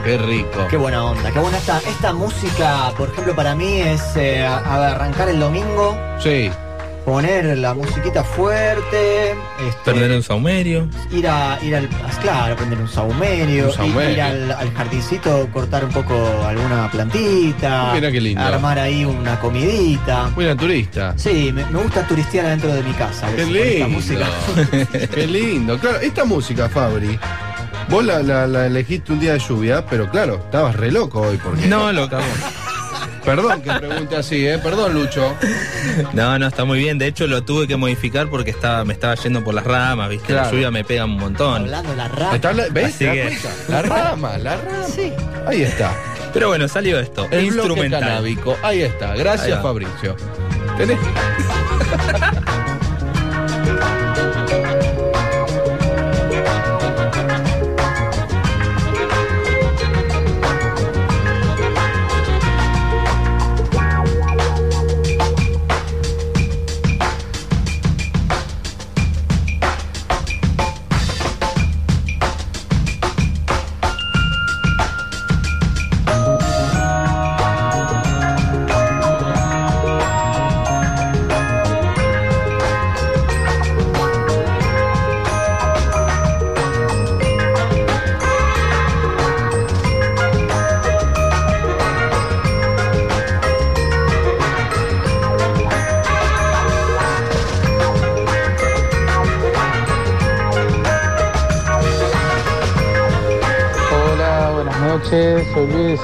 Qué rico. Qué buena onda, qué buena esta, esta música, por ejemplo, para mí es eh, a- a arrancar el domingo, Sí. Poner la musiquita fuerte, este, Perder un saumerio. ir a ir al claro, prender un saumerio, Un ir- saumerio. ir al, al jardincito, cortar un poco alguna plantita, Mira qué lindo. armar ahí una comidita. Muy naturista. Sí, me, me gusta turistear adentro de mi casa. Qué con esta lindo. música. Qué lindo. Claro, esta música, Fabri, vos la, la- la elegiste un día de lluvia, pero claro, estabas re loco hoy porque. No, lo. Perdón que pregunte así, ¿eh? Perdón, Lucho. No, no, está muy bien. De hecho, lo tuve que modificar porque estaba, me estaba yendo por las ramas, ¿viste? Claro. La lluvia me pega un montón. Hablando de la rama. Está ¿Ves? La rama, la rama. Sí. Ahí está. Pero bueno, salió esto. El bloque instrumental. canábico. Ahí está. Gracias. Fabricio. ¿Tenés?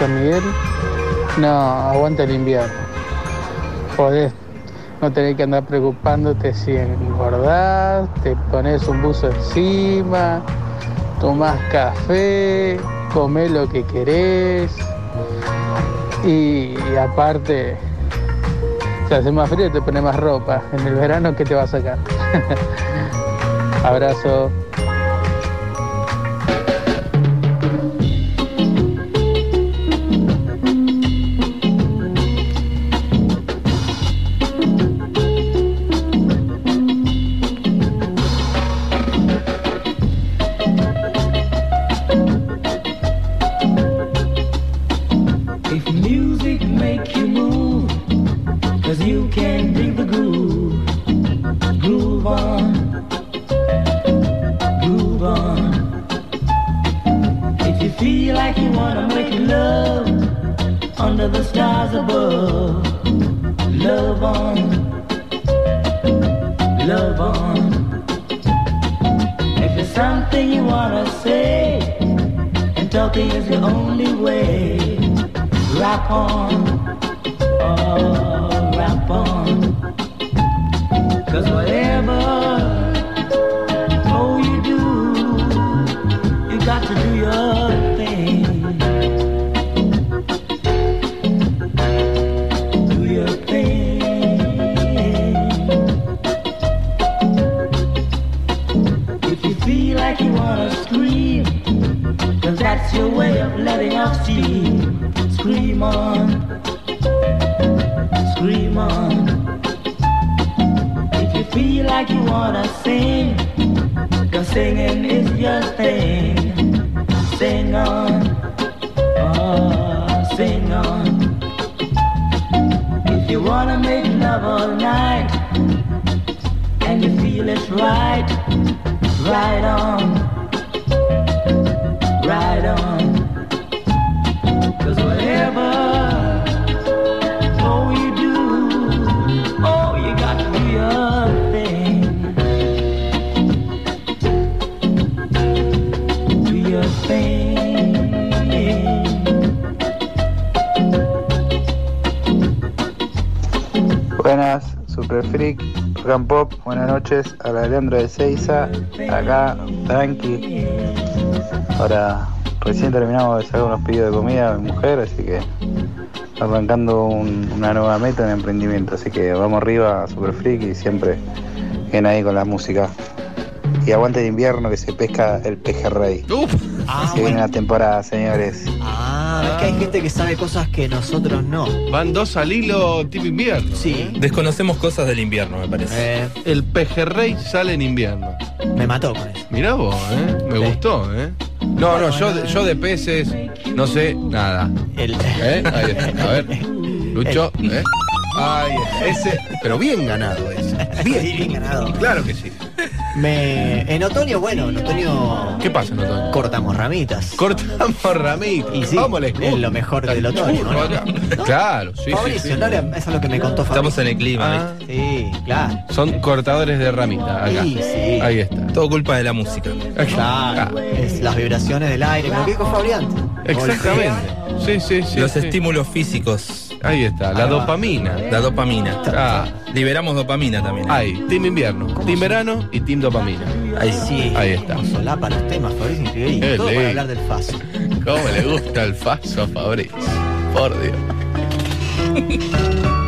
San Miguel. No, aguanta el invierno. Podés no tener que andar preocupándote si engordás, te pones un buzo encima, tomás café, comés lo que querés. Y, aparte, si hace más frío te pones más ropa. En el verano, ¿qué te va a sacar? Abrazo. That's your way of letting off steam. Scream on, scream on. If you feel like you wanna sing, cause singing is your thing. Sing on, oh, sing on. If you wanna make love all night, and you feel it's right, right on, Buenas, Super Freak, and Pop, buenas noches, a la Leandro de Seiza, acá, tranqui. Ahora, recién terminamos de sacar unos pedidos de comida a mi mujer, así que arrancando un- una nueva meta en emprendimiento, así que vamos arriba, Super Freak, y siempre bien ahí con la música. Y aguante el invierno que se pesca el pejerrey. Ah, Se viene la temporada, señores. Ah, ves que hay gente que sabe cosas que nosotros no. Van dos al hilo tipo invierno. Sí. Desconocemos cosas del invierno, me parece. Eh, El pejerrey sale en invierno. me mató con eso. Mirá vos, ¿eh? Me Sí. gustó, ¿eh? No, no, yo, de- yo de peces no sé nada. El, ¿Eh? Ahí está. A ver. Lucho, ¿eh? Está. Ese, pero bien ganado ese. Bien. Sí, bien ganado. Claro que sí. Me, en otoño, bueno, en otoño ¿Qué pasa en otoño? cortamos ramitas. Cortamos ramitas. Y sí, ¿Cómo les gusta? es lo mejor del otoño, ¿no? Claro, sí, sí, Fabricio, sí. ¿no? Era- Eso es lo que me contó Fabricio. Estamos en el clima, Ah, ¿viste? Sí, claro. son cortadores de ramita acá. Sí, sí. Ahí está. Todo culpa de la música. Claro. Es las vibraciones del aire. Me lo que dijo Fabriante. Exactamente. Sí, sí, sí. Los sí. estímulos físicos Ahí está, la Ahí dopamina. La dopamina. Ah, Liberamos dopamina también. ¿eh? ahí, Team Invierno, Team Verano y Team Dopamina. Ahí Sí. Ahí está. Cómo solapa los temas, Fabricio, increíble. Todo para hablar del FASO. ¿Cómo le gusta el faso a Fabricio? Por Dios.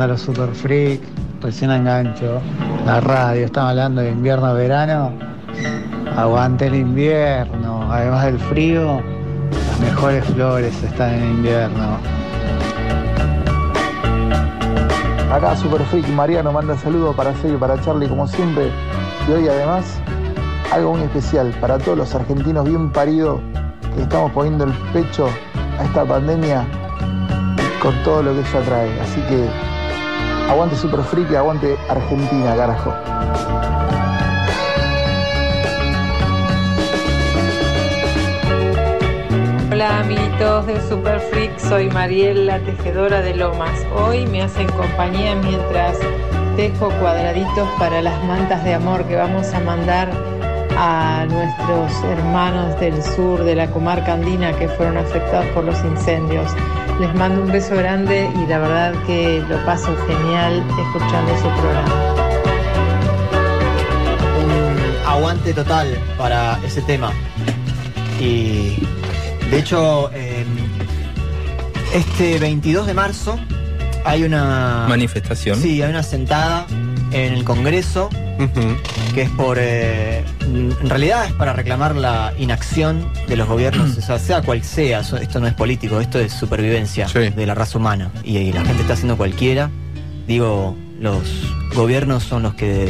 onda los super freak? Recién engancho. La radio, están hablando de invierno, verano. Aguante el invierno. Además del frío, las mejores flores están en invierno. Acá Super Freak Mariano manda saludos para Sergio y para Charlie como siempre. Y hoy además algo muy especial para todos los argentinos bien paridos que estamos poniendo el pecho a esta pandemia con todo lo que ella trae. Así que aguante Super Freak y aguante Argentina, carajo. Hola amiguitos de Super Freak, soy Mariel, la tejedora de Lomas. Hoy me hacen compañía mientras tejo cuadraditos para las mantas de amor que vamos a mandar a nuestros hermanos del sur de la comarca andina que fueron afectados por los incendios. Les mando un beso grande y la verdad que lo paso genial escuchando su programa. un aguante total para ese tema. Y de hecho, eh, este 22 de marzo hay una Manifestación. Sí, hay una sentada en el Congreso que es por. eh, en realidad es para reclamar la inacción de los gobiernos, o sea, sea cual sea. Esto no es político, esto es supervivencia de la raza humana. Y, y la gente está haciendo cualquiera. Digo, los gobiernos son los que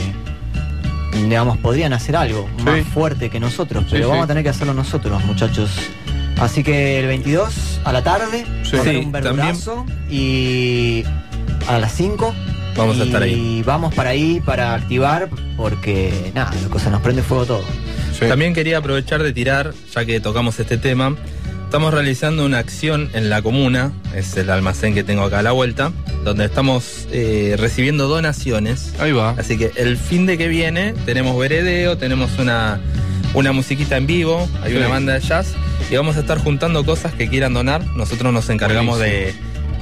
digamos, podrían hacer algo más fuerte que nosotros, pero Sí, vamos sí. a tener que hacerlo nosotros, muchachos. Así que el 22 a la tarde, Sí. va a haber Sí, un verdurazo y a las 5 Vamos a y estar ahí. vamos para ahí para activar porque nada, la cosa nos prende fuego todo. También quería aprovechar de tirar, ya que tocamos este tema. Estamos realizando una acción en la comuna, es el almacén que tengo acá a la vuelta, donde estamos eh, recibiendo donaciones. Ahí va. Así que el fin de que viene tenemos veredeo, tenemos una, una musiquita en vivo, hay Sí. una banda de jazz y vamos a estar juntando cosas que quieran donar. Nosotros nos encargamos de,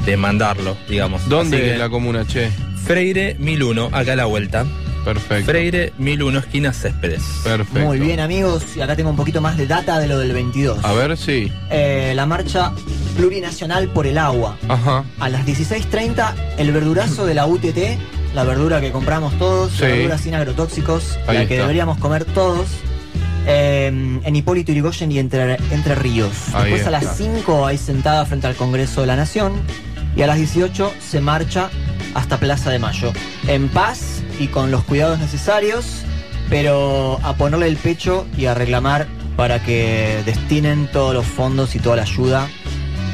de mandarlo, digamos. ¿Dónde que- es la comuna, che? Freire 1001, acá a la vuelta. Perfecto. Freire 1001, esquina Céspedes. Perfecto. Muy bien amigos, y acá tengo un poquito más de data de lo del 22. A ver, sí. Eh, la marcha plurinacional por el agua. Ajá. A las 16.30, el verdurazo de la UTT, la verdura que compramos todos, Sí. la verdura sin agrotóxicos, Ahí la que está. deberíamos comer todos. Eh, en Hipólito Yrigoyen y Entre, Entre Ríos. Ahí Después a las está. 5 hay sentada frente al Congreso de la Nación y a las 18 se marcha hasta Plaza de Mayo. En paz y con los cuidados necesarios, pero a ponerle el pecho y a reclamar para que destinen todos los fondos y toda la ayuda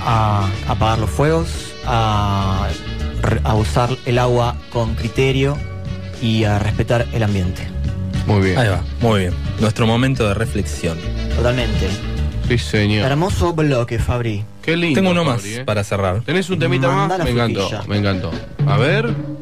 a apagar los fuegos, a, a usar el agua con criterio y a respetar el ambiente. Muy bien. Ahí va, muy bien. Nuestro momento de reflexión. Totalmente. Sí, señor. Hermoso bloque, Fabri. Qué lindo. Tengo uno más Fabri, eh. para cerrar. ¿Tenés un temita más? la Me encantó, frutilla. me encantó. A ver.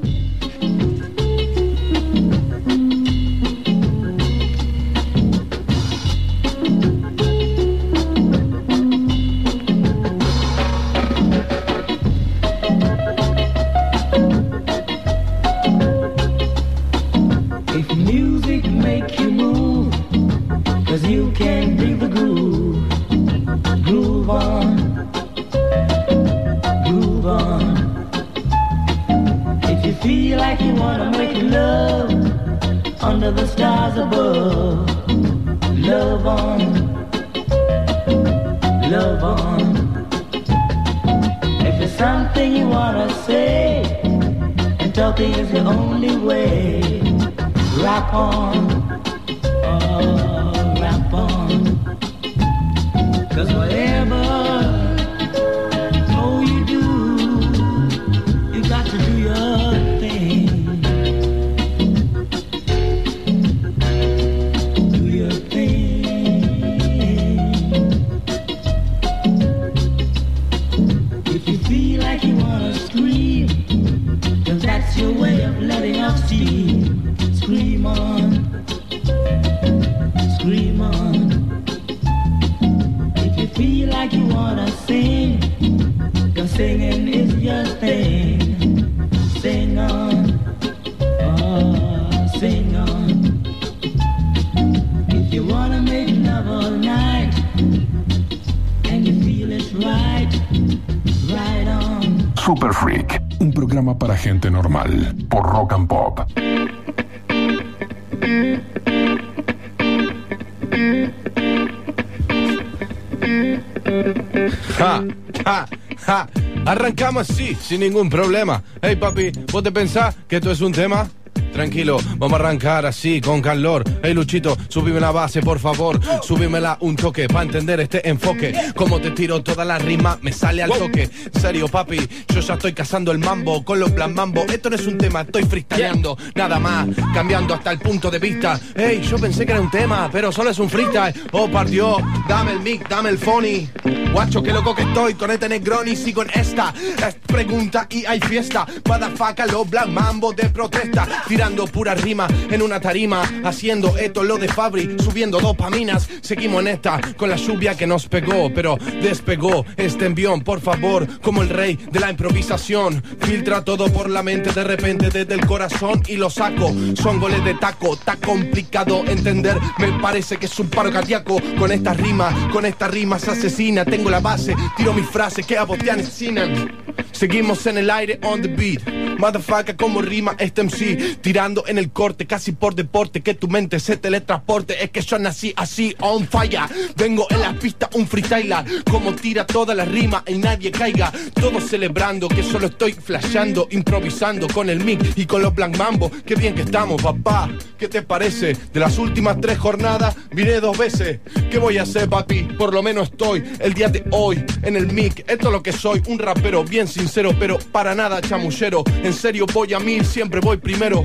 Sin ningún problema. Hey papi, ¿vos te pensás que esto es un tema? Tranquilo, vamos a arrancar así, con calor. Hey Luchito, subime la base, por favor. Subímela un toque, para entender este enfoque. Como te tiro toda la rima, me sale al toque. Serio, papi, yo ya estoy cazando el mambo con los plan mambo. Esto no es un tema, estoy freestyleando. Nada más, cambiando hasta el punto de vista. Hey, yo pensé que era un tema, pero solo es un freestyle. Oh, partió, dame el mic, dame el phony. Guacho, qué loco que estoy con este Negroni y con esta. Es pregunta y hay fiesta. Motherfucker, los black mambo de protesta. Tirando pura rima en una tarima. Haciendo esto lo de Fabri, subiendo dopaminas. Seguimos en esta con la lluvia que nos pegó. Pero despegó este envión, por favor, como el rey de la improvisación. Filtra todo por la mente de repente desde el corazón y lo saco. Son goles de taco, está complicado entender. Me parece que es un paro cardíaco con esta rima, con esta rima se asesina. Tengo la base, tiro mis frases que a vos te asesinan. Seguimos en el aire on the beat. Motherfucker, como rima este MC. Tirando en el corte, casi por deporte. Que tu mente se teletransporte. Es que yo nací así, on fire. Vengo en la pista, un freestyler. Como tira toda la rima y nadie caiga. Todos celebrando que solo estoy flasheando, improvisando con el mic y con los black mambo. Qué bien que estamos, papá. ¿Qué te parece? De las últimas tres jornadas, vine dos veces. ¿Qué voy a hacer, papi? Por lo menos estoy el día de hoy en el mic. Esto es lo que soy, un rapero bien sincero, pero para nada chamullero. En serio, voy a mil, siempre voy primero.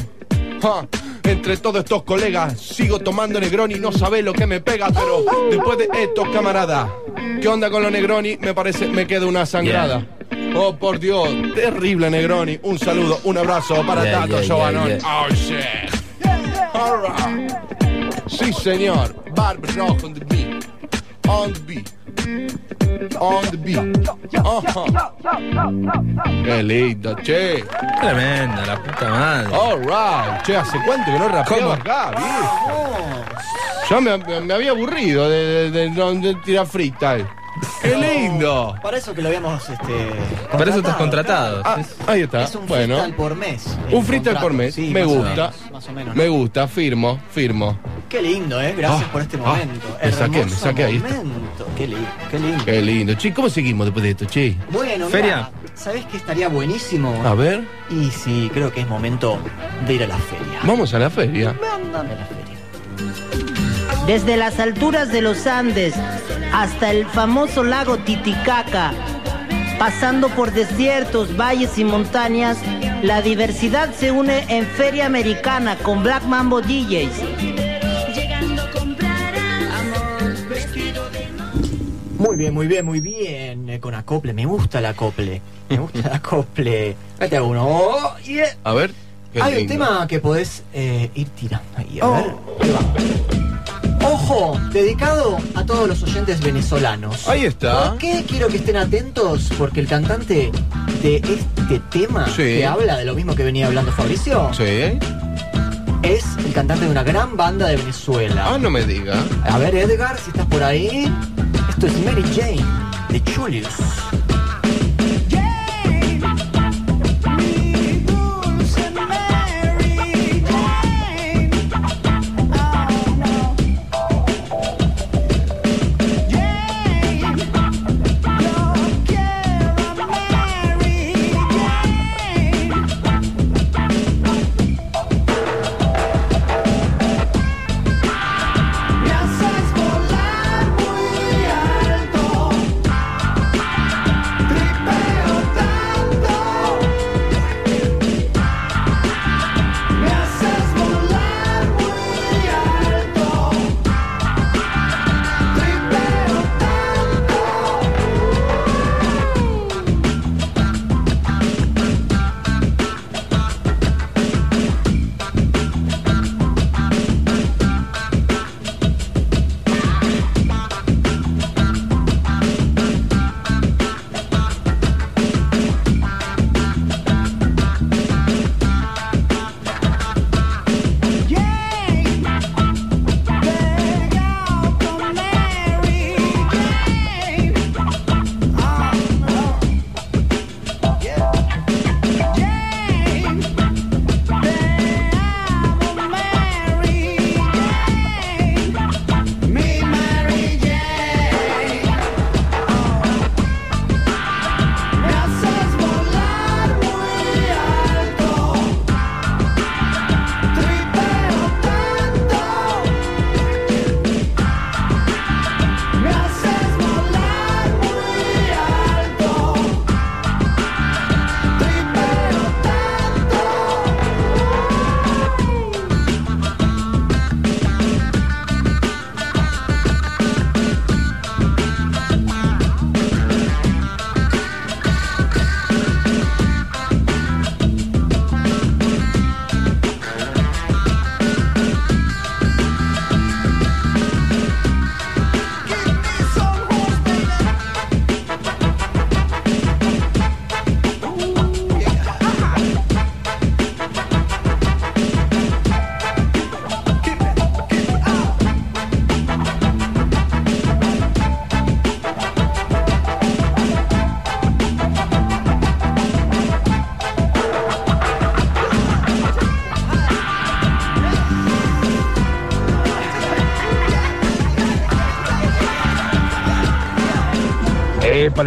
Ja, Entre todos estos colegas sigo tomando Negroni, no sabe lo que me pega, pero después de esto, camarada, ¿qué onda con los Negroni? Me parece, me queda una sangrada. Oh, por Dios, terrible Negroni. Un saludo, un abrazo para Yeah, Tato yeah, Giovanni. yeah, Oh, shit. All right. Sí, señor. Barber Rock on the beat. On the beat. On the beat. Ajá. Qué lindo, che. Tremenda, la puta madre. All right. Che, ¿hace cuánto que no rapeaba acá, viejo? Yo me, me- me había aburrido de, de- de- de tirar freestyle. ¡Qué lindo! Para eso que lo habíamos este, Para eso estás contratado. Ah, ahí está. Es un bueno. freestyle por mes. el Un freestyle contrato. por mes. Sí, me más o gusta. menos, más o menos, ¿no? Me gusta, firmo, firmo. Qué lindo, ¿eh? Gracias Ah, por este ah, momento. me saqué, me Hermoso saqué ahí. momento. Qué lindo, qué lindo. Qué lindo. Che, ¿cómo seguimos después de esto, che? Bueno, Feria. mira, ¿sabés qué estaría buenísimo? A ver. Y sí, creo que es momento de ir a la feria. Vamos a la feria. Mándame a la feria. Desde las alturas de los Andes hasta el famoso lago Titicaca, pasando por desiertos, valles y montañas, la diversidad se une en Feria Americana con Black Mambo DJs. Muy bien, muy bien, muy bien. Eh, con acople, me gusta el acople. Me gusta el acople. Ahí te hago uno. Oh, yeah. A ver. qué Hay un lindo. tema que podés eh, ir tirando ahí. A ver. Ahí va. Ojo, dedicado a todos los oyentes venezolanos. Ahí está. ¿Por qué quiero que estén atentos? Porque el cantante de este tema, Sí. que habla de lo mismo que venía hablando Fabricio, Sí. es el cantante de una gran banda de Venezuela. Ah, no me diga. A ver, Edgar, si estás por ahí. Esto es Mary Jane, de Julius.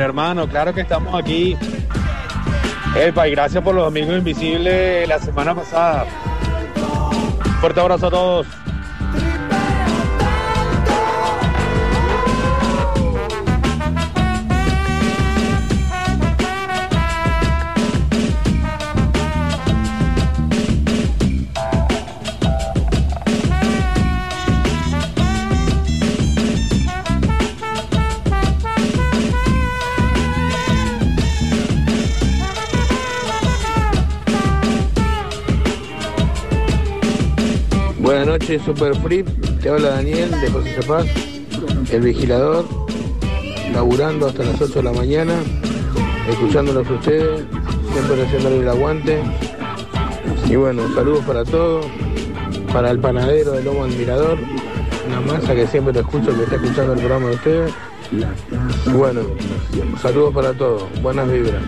Hermano, claro que estamos aquí. Epa, y gracias por los amigos invisibles la semana pasada. Fuerte abrazo a todos. Noches, Super Free. Te habla Daniel de José Cepaz, el vigilador, laburando hasta las 8 de la mañana, escuchándolos ustedes, siempre haciéndole el aguante. Y bueno, saludos para todos, para el panadero del Lomo Admirador, una masa que siempre lo escucho, que está escuchando el programa de ustedes. Y bueno, saludos para todos, buenas vibras.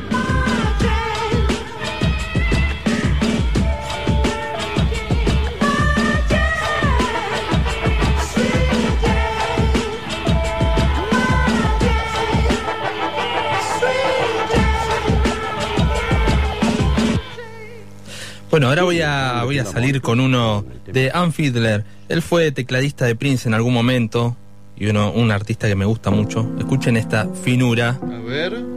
Ahora voy a, voy a salir con uno de Ann Fiedler. Él fue tecladista de Prince en algún momento y uno, un artista que me gusta mucho. Escuchen esta finura. A ver.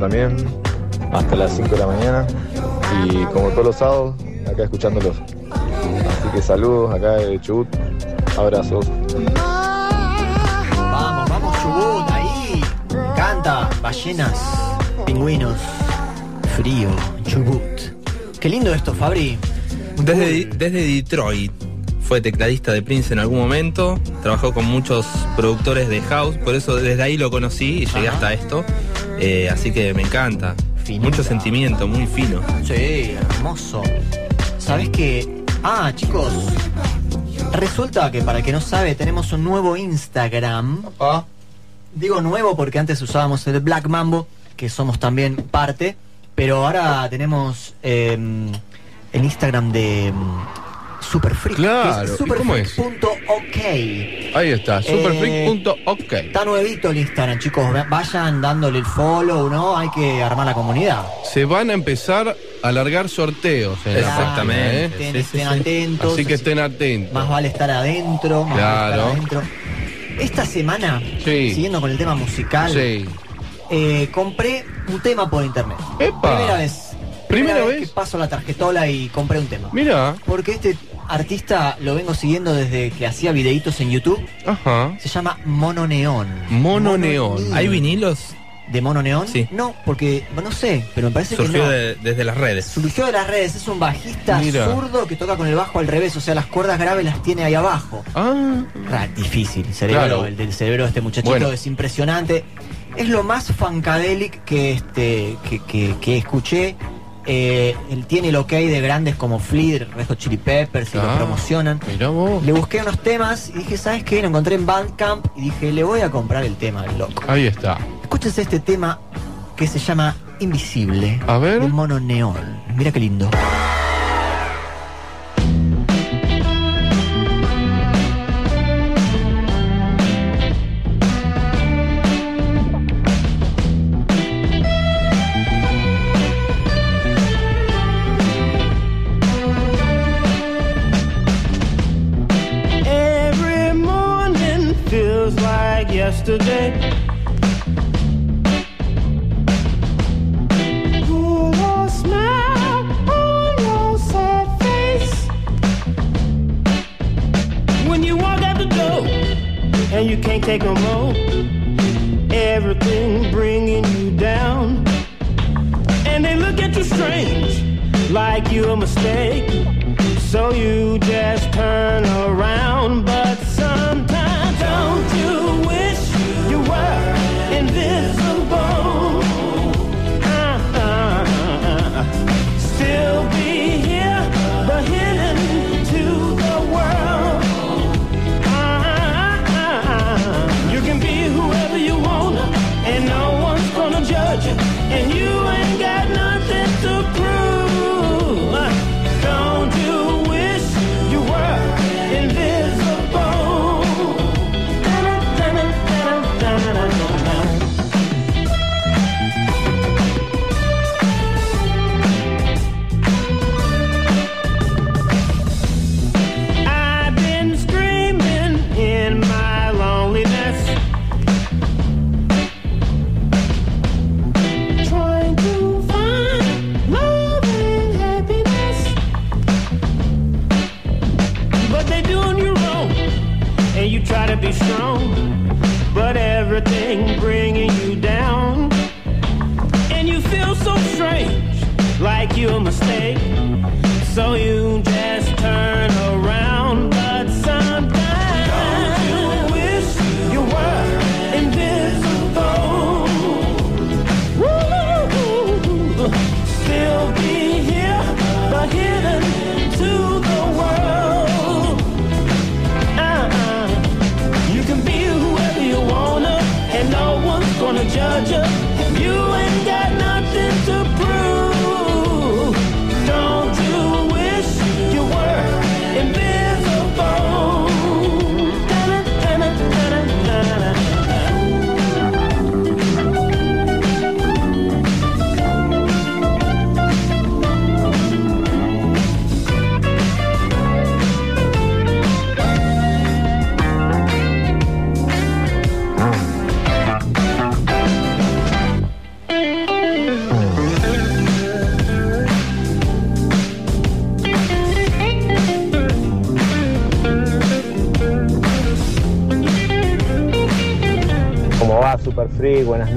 También. Hasta las 5 de la mañana. Y como todos los sábados, acá escuchándolos. Así que saludos acá de Chubut. Abrazos. Vamos, vamos, Chubut, ahí. Canta, ballenas, pingüinos, frío, Chubut. Qué lindo esto, Fabri. Desde, desde Detroit. Fue tecladista de Prince en algún momento. Trabajó con muchos productores de house. Por eso desde ahí lo conocí y llegué Ajá. hasta esto. Eh, así que me encanta. Mucho sentimiento, muy fino. Sí, hermoso. ¿Sabes qué? Ah, chicos. Resulta que para el que no sabe, tenemos un nuevo Instagram. Digo nuevo porque antes usábamos el Black Mambo, que somos también parte. Pero ahora tenemos eh, el Instagram de mm, Superfreak. Claro, que ¿y cómo es? superfreak.ok. Ahí está, Eh, superfreak.ok. Está nuevito el Instagram, chicos. Vayan dándole el follow, ¿no? Hay que armar la comunidad. Se van a empezar a alargar sorteos. en la Exactamente. página, Estén- estén atentos. Así que estén atentos. Más vale estar adentro. Más vale Claro. estar adentro. Esta semana, Sí. siguiendo con el tema musical, Sí. eh, compré un tema por internet. Epa. Primera vez. ¿Primera que paso la tarjetola y compré un tema. Mira. Porque este artista lo vengo siguiendo desde que hacía videitos en YouTube. Ajá. Se llama Mono Neón. Mono Neón. ¿Hay vinilos? de Mono Neón? No, porque no sé, pero me parece Surgió que no. de- desde las redes. Surgió de las redes, es un bajista Mira. zurdo que toca con el bajo al revés, o sea, las cuerdas graves las tiene ahí abajo. Ah. Ra- difícil, el cerebro, Claro. el del cerebro de este muchachito Bueno. es impresionante. Es lo más funkadelic que este que, que- que escuché. Eh, él tiene el ok de grandes como Flea, Red Hot Chili Peppers y lo Ah, promocionan. Le busqué unos temas y dije, ¿sabes qué? Lo encontré en Bandcamp y dije, le voy a comprar el tema al loco. Ahí está. Escúchense este tema que se llama Invisible. A ver. De Mono Neón. Mira qué lindo.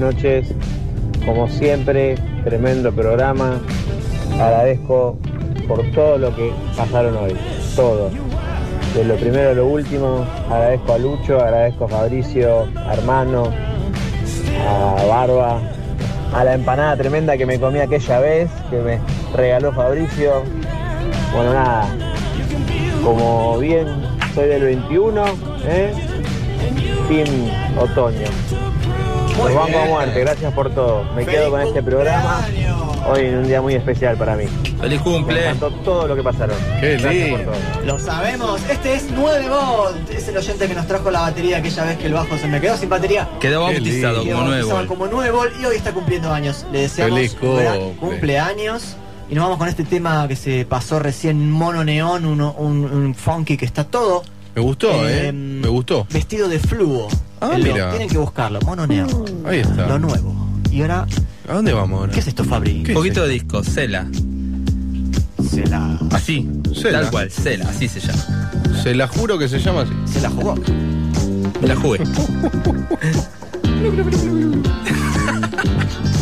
Noches. Como siempre, tremendo programa. Agradezco por todo lo que pasaron hoy. Todo. De lo primero a lo último, agradezco a Lucho, agradezco a Fabricio, a Hermano, a Barba, a la empanada tremenda que me comí aquella vez, que me regaló Fabricio. Bueno, nada, como bien soy del 21, ¿eh? Team Otoño. Muy Los banco a muerte, gracias por todo. Me quedo con este programa. Hoy en un día muy especial para mí. Feliz cumple. Me encantó todo lo que pasaron. Qué Gracias por lindo. todo. Lo sabemos, este es 9 Volt, es el oyente que nos trajo la batería aquella vez que el bajo se me quedó sin batería. Quedó bautizado. Quedó como bautizado nuevo. como 9 Volt y hoy está cumpliendo años. Le deseamos Feliz un gran cumple. cumpleaños. Y nos vamos con este tema que se pasó recién, mono neón, uno- un, un funky que está todo Me gustó, ¿eh? Em, Me gustó. vestido de fluo. Ah, tienen que buscarlo, Mono Neo. Ahí está. Lo nuevo. Y ahora. ¿A dónde vamos ahora? ¿Qué es esto, Fabri? Un poquito de disco, Cela. Cela. Así, Cela. tal cual, Cela, así se llama. Se la juro que se llama así. Se la jugó. Me la jugué.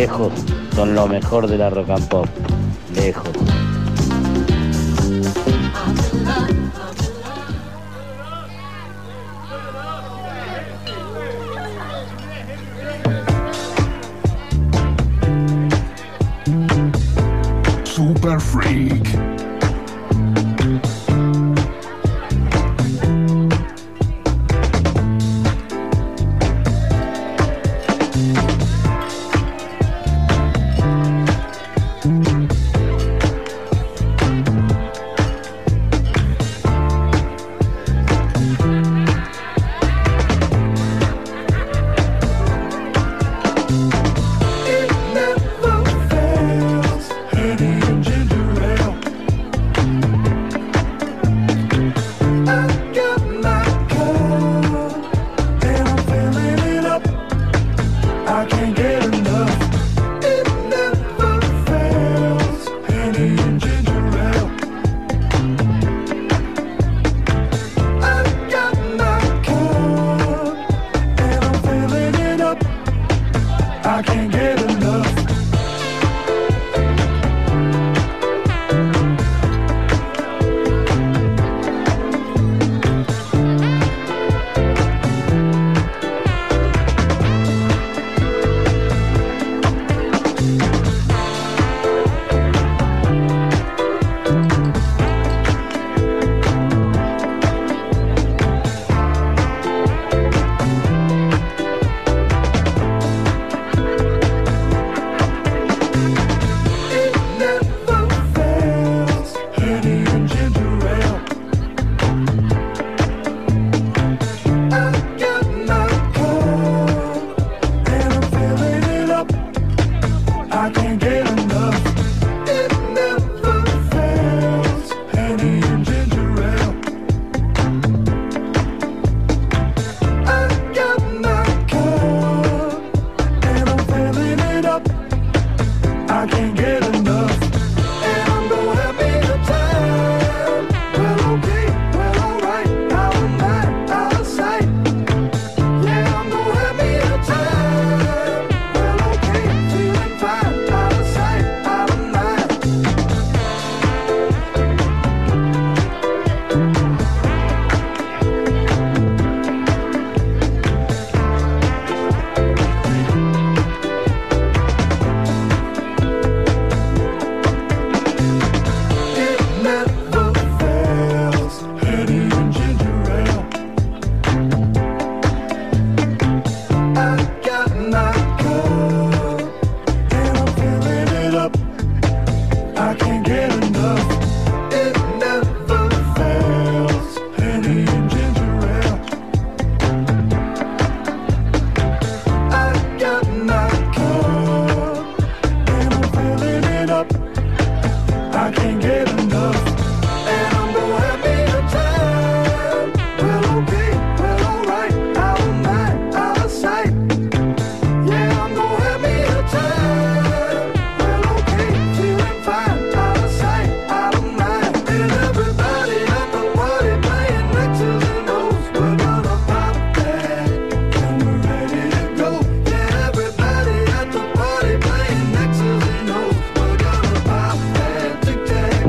lejos son lo mejor de la rock and pop. Lejos.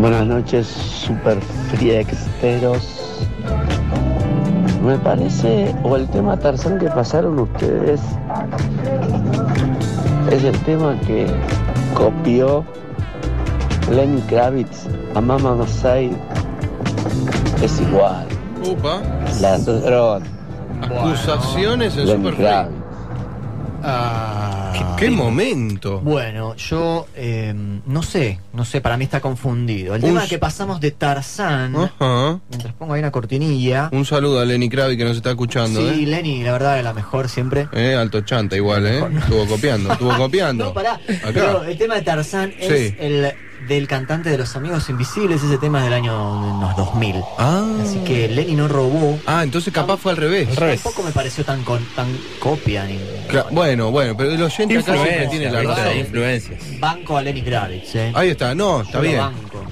Buenas noches, super friexteros. Me parece, o el tema Tarzán que pasaron ustedes, es el tema que copió Lenny Kravitz a Mama Masai. Es igual. Upa. Ladrón. Acusaciones en Lenny Super Kravitz. Ah, ¿Qué momento? Bueno, yo eh, no sé, no sé, para mí está confundido. El Un tema que pasamos de Tarzán, mientras pongo ahí una cortinilla. Un saludo a Lenny Kravitz que nos está escuchando, Sí, ¿eh? Lenny, la verdad, es la mejor siempre. Eh, Alto chanta igual, ¿eh? Estuvo copiando, estuvo copiando. No, pará. Acá. Pero el tema de Tarzán es Sí. el del cantante de Los Amigos Invisibles, ese tema es del año de los 2000. Así que Lenny no robó. Ah, entonces capaz fue al revés. Tampoco me pareció tan, con, tan copia ni Bueno, bueno, pero el oyente acá siempre tiene la razón. Influencias. banco a Lenny Kravitz. ¿eh? Ahí está, no, está Yo lo bien.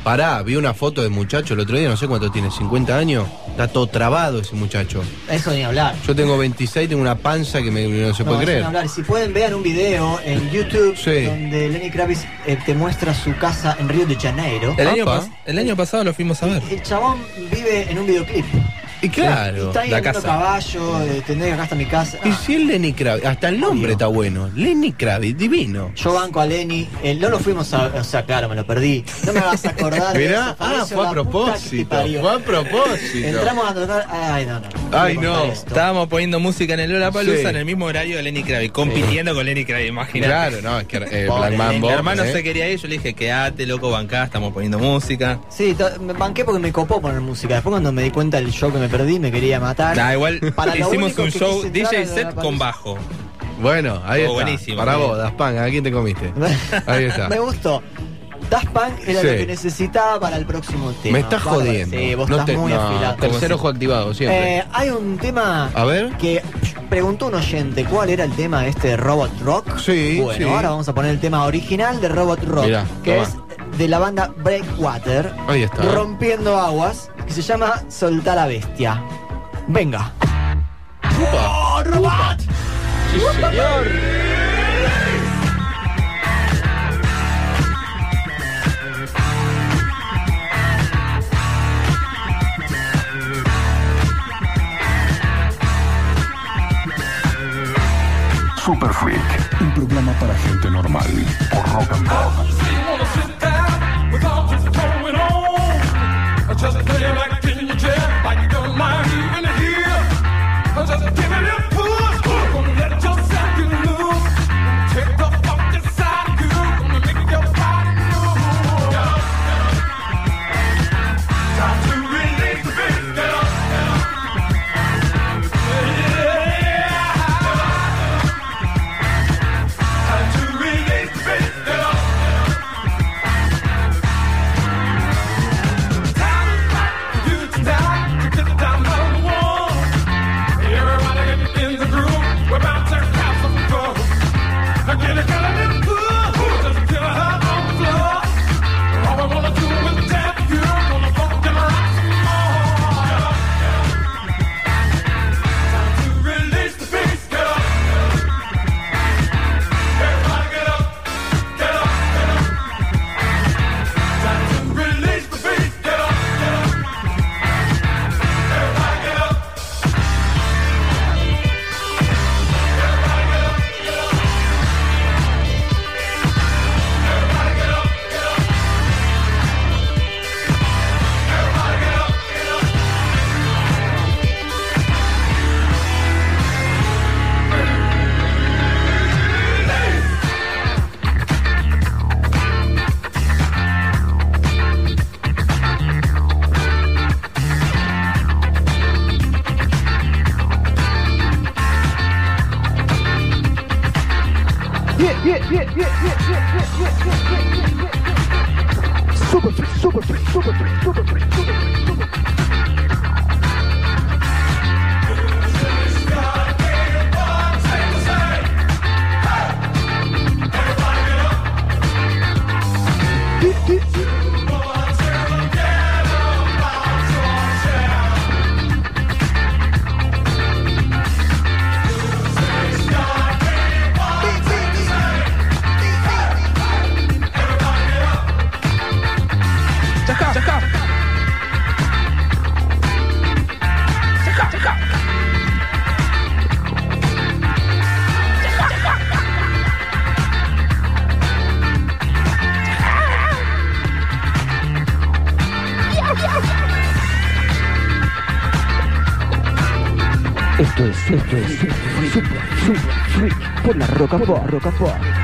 Pará, vi una foto de muchacho el otro día, no sé cuánto tiene, 50 años. Está todo trabado ese muchacho. Eso ni hablar. Yo tengo 26, tengo una panza que me- no se No, puede eso creer. ni hablar. Si pueden vean un video en YouTube Sí. donde Lenny Kravitz eh, te muestra su casa en Río de Janeiro. El año, pas- el año pasado lo fuimos a ver. El chabón vive en un videoclip. Y claro, Y está ahí la casa. caballo, eh, tendré acá está mi casa. Y si es Lenny Kravitz, hasta el nombre está bueno. Lenny Kravitz, divino. Yo banco a Lenny. eh, no lo fuimos a. O sea, claro, me lo perdí. No me vas a acordar. de Mirá, eso, ah, Fabricio, fue a la puta que te propósito. parió. Fue a propósito. Entramos a tocar. Ay, no, no. Ay, no. contar esto. Estábamos poniendo música en el Lola Palusa Sí. en el mismo horario de Lenny Kravitz, compitiendo con Lenny Kravitz, imagínate. Claro, no, es que eh, Pobre Black Mambo. Mi hermano ¿eh? se quería ir, yo le dije, quédate, loco, bancá, estamos poniendo música. Sí, to- me banqué porque me copó poner música. Después, cuando me di cuenta del show que me perdí, me quería matar. Nah, igual Para lo hicimos único un que show quise entrar DJ la set con bajo. Bueno, ahí Oh, está. buenísimo, Para bien. vos, Das Punk, ¿a quién te comiste? Ahí está. me gustó. Daft Punk era Sí. lo que necesitaba para el próximo tema. Me estás Bárbaro. jodiendo. Sí, vos No estás te- muy no, afilado. Tercer ojo activado, siempre. Eh, hay un tema A ver. que preguntó un oyente cuál era el tema este de Robot Rock. Sí, Bueno, sí. ahora vamos a poner el tema original de Robot Rock, Mirá, que toma. es de la banda Breakwater, Ahí está. Rompiendo Aguas, que se llama Soltar la Bestia. Venga. ¡Oh, robot! Sí, señor. Super Freak, un programa para gente normal. Por Rock and Pop. Freak por la Roca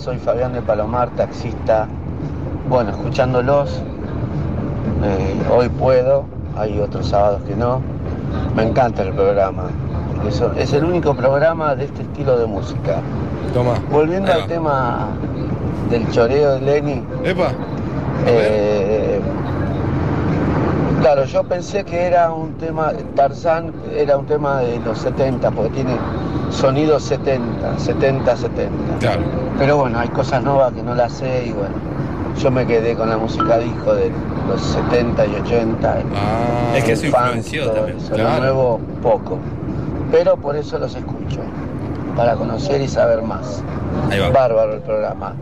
soy Fabián de Palomar, taxista. Bueno, escuchándolos, eh, hoy puedo, hay otros sábados que no. Me encanta el programa. Eso, es el único programa de este estilo de música. Toma. Volviendo al tema del choreo de Lenny. Epa. eh, claro, yo pensé que era un tema, Tarzán era un tema de los 70, porque tiene sonidos 70, 70, 70. Claro. Pero bueno, hay cosas nuevas que no las sé y bueno, yo me quedé con la música disco de los 70 y 80. Ah, Es que eso influenció también. eso, Claro. Lo nuevo, poco. Pero por eso los escucho, para conocer y saber más. Ahí va. Bárbaro el programa.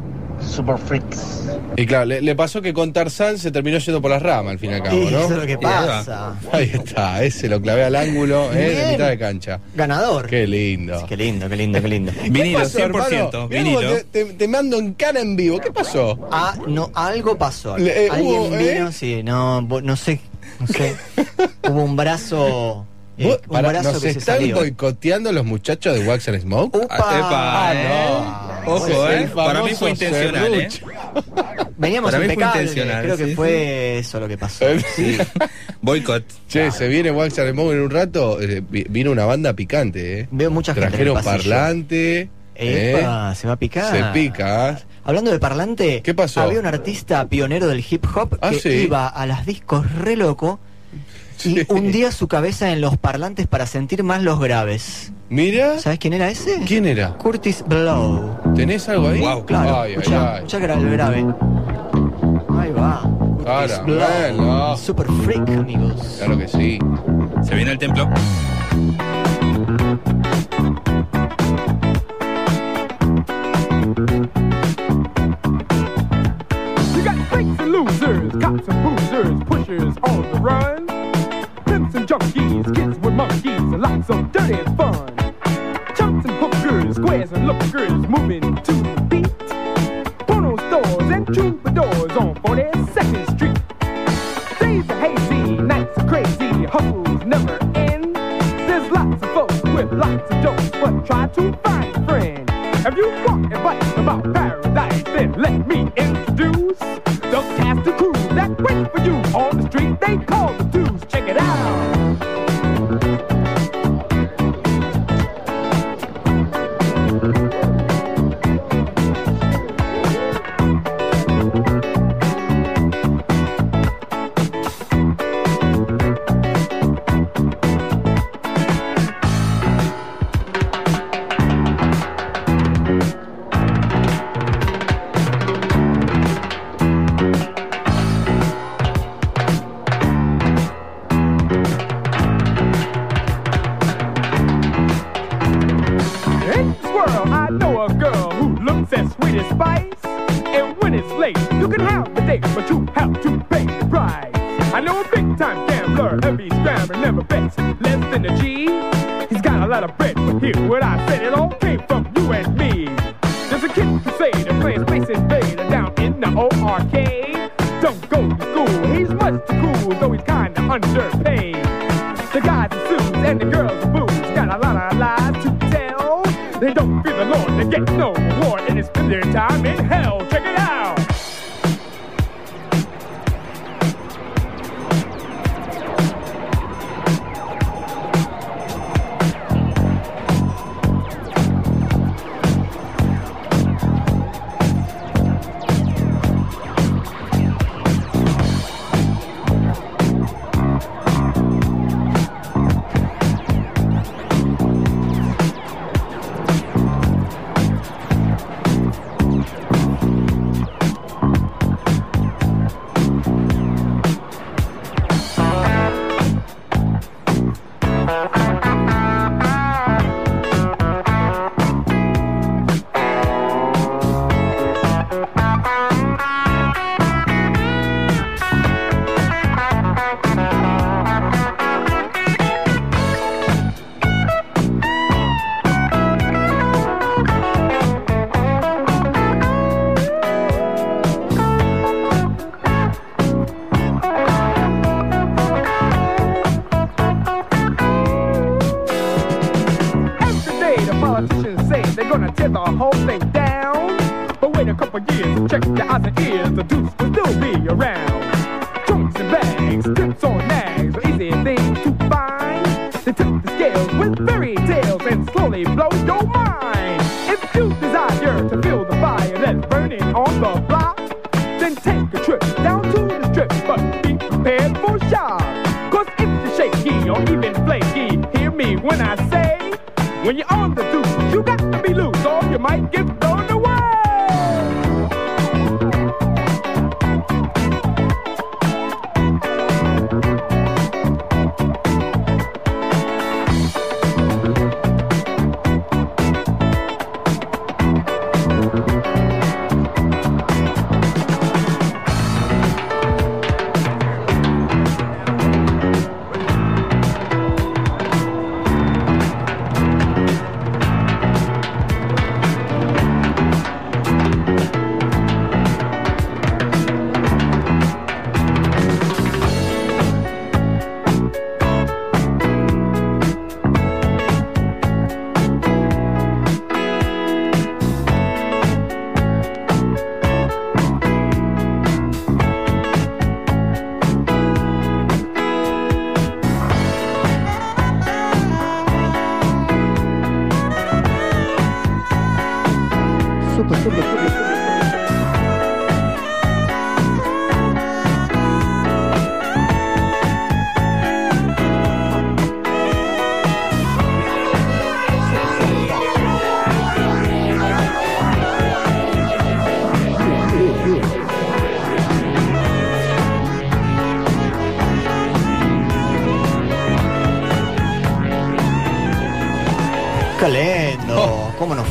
Super Freaks. Y claro, le, le pasó que con Tarzán se terminó yendo por las ramas al fin y al cabo, ¿no? eso es lo que pasa. Ahí está, ese lo clavé al ángulo, eh, de mitad de cancha. Ganador. Qué lindo. Qué lindo, qué lindo, qué lindo. Vinilo, pasó, 100%, hermano? Mirá vinilo. Te, te- te mando en cara en vivo. ¿Qué pasó? Ah, no, algo pasó. Le- eh, Alguien hubo, vino, ¿eh? sí, no, no sé, no sé. Hubo un brazo, eh, brazo ¿Nos que se están salió. boicoteando los muchachos de Wax and Smoke? ¡Upa! Epa, eh. Ojo, El eh. Para mí fue intencional, eh. Veníamos Para impecables, intencional, creo que sí, fue eso lo que pasó. Sí. Boicot. Che, se viene Wax and Smoke en un rato. eh, vi- vino una banda picante, ¿eh? Veo mucha gente en el Trajeron parlante. ¿eh? Epa, se va a picar. Se pica. ¿eh? Hablando de parlante, ¿Qué pasó? había un artista pionero del hip hop Ah, que iba a las discos re loco y hundía su cabeza en los parlantes para sentir más los graves. Mira. ¿Sabes quién era ese? ¿Quién era? Curtis Blow. ¿Tenés algo ahí? Wow. Claro, Ay, ay, escucha, ay. escucha gra- el grave. Ahí va. Curtis Caramelo. Super freak, amigos. Claro que sí. Se viene el templo. Junkies, kids with monkeys, and lots of dirty fun. Chumps and hookers, squares and lookers, moving to the beat. Porno stores and troubadours on 42nd Street. Days are hazy, nights are crazy, hustles never end. There's lots of folks with lots of jokes, but try to find a friend. Have you got advice about paradise? For you on the street. They call the dudes. Check it out.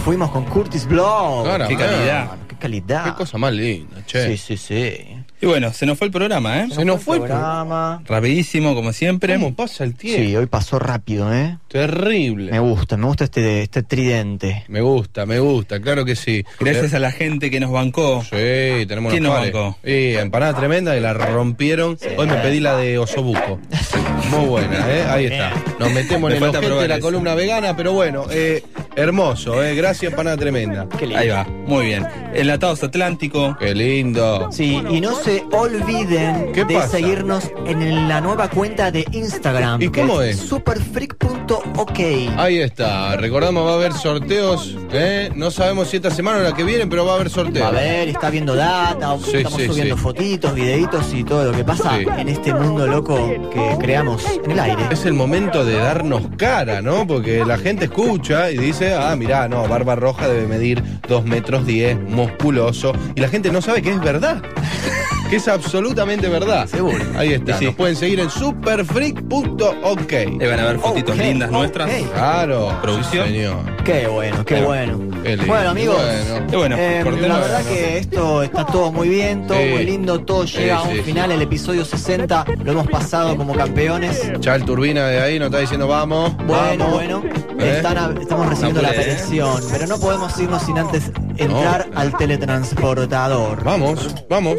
Fuimos con Curtis Blow? Cara, Qué man. calidad. Qué calidad. Qué cosa más linda, che. Sí, sí, sí. Y bueno, se nos fue el programa, ¿eh? Se nos fue el programa. Rapidísimo, como siempre. ¿Cómo pasa el tiempo? Sí, hoy pasó rápido, ¿eh? Terrible. Me gusta, me gusta este, este tridente. Me gusta, me gusta, claro que sí. Gracias a la gente que nos bancó. Sí, tenemos ¿Quién nos pares. bancó? Sí, empanada tremenda y la rompieron. Hoy me pedí la de osobuco. Muy buena, ¿eh? Ahí está. Nos metemos Me en el de la columna vegana, pero bueno, eh, hermoso, ¿eh? Gracias, empanada tremenda. Ahí va, muy bien. Enlatados Atlántico. Qué lindo. Sí, y no se olviden ¿Qué de pasa? seguirnos en la nueva cuenta de Instagram. ¿Y cómo es? Superfreak.ok. Ahí está. Recordamos, va a haber sorteos. ¿eh? No sabemos si esta semana o la que viene, pero va a haber sorteos. Va a ver, está viendo data, Sí, estamos sí, subiendo sí. fotitos, videitos y todo lo que pasa Sí. en este mundo loco que creamos en el aire. Es el momento de darnos cara, ¿no? Porque la gente escucha y dice, ah, mirá, no, Barba Roja debe medir 2 metros 10, musculoso. Y la gente no sabe que es verdad. que es absolutamente verdad. Seguro. Ahí está. Sí. Nos pueden seguir en superfreak.ok. Ahí van a ver fotitos lindas nuestras. Claro. Producción. sí, señor. Qué bueno, qué bueno. Qué. Bueno, amigos, Bueno. Y bueno, eh, la verdad que esto está todo muy bien, todo Sí. muy lindo, todo llega Sí, a un sí, final. El episodio 60 lo hemos pasado como campeones. Ya el turbina de ahí nos está diciendo vamos. Bueno, vamos. bueno, ¿Eh? están a- estamos recibiendo No la petición, pero no podemos irnos sin antes entrar al teletransportador. Vamos, vamos.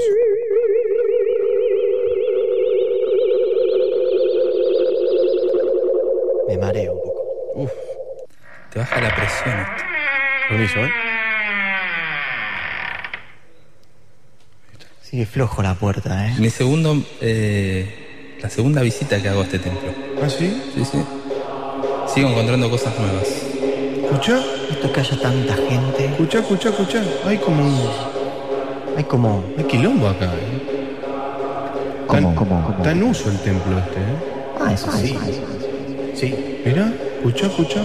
Me mareo un poco. Uf, Te baja la presión. esto. permiso, ¿eh? Sigue flojo la puerta, ¿eh? Mi segundo, eh, la segunda visita que hago a este templo. ¿Ah, sí? Sí, sí. Sigo encontrando cosas nuevas. ¿Escucha? Esto que haya tanta gente. Escucha, escucha, escucha. Hay como un. Hay como. Hay quilombo acá, ¿eh? ¿Cómo, cómo, cómo? Está en uso el templo este, ¿eh? Ah, eso sí. Sí. Mira, escucha, escucha.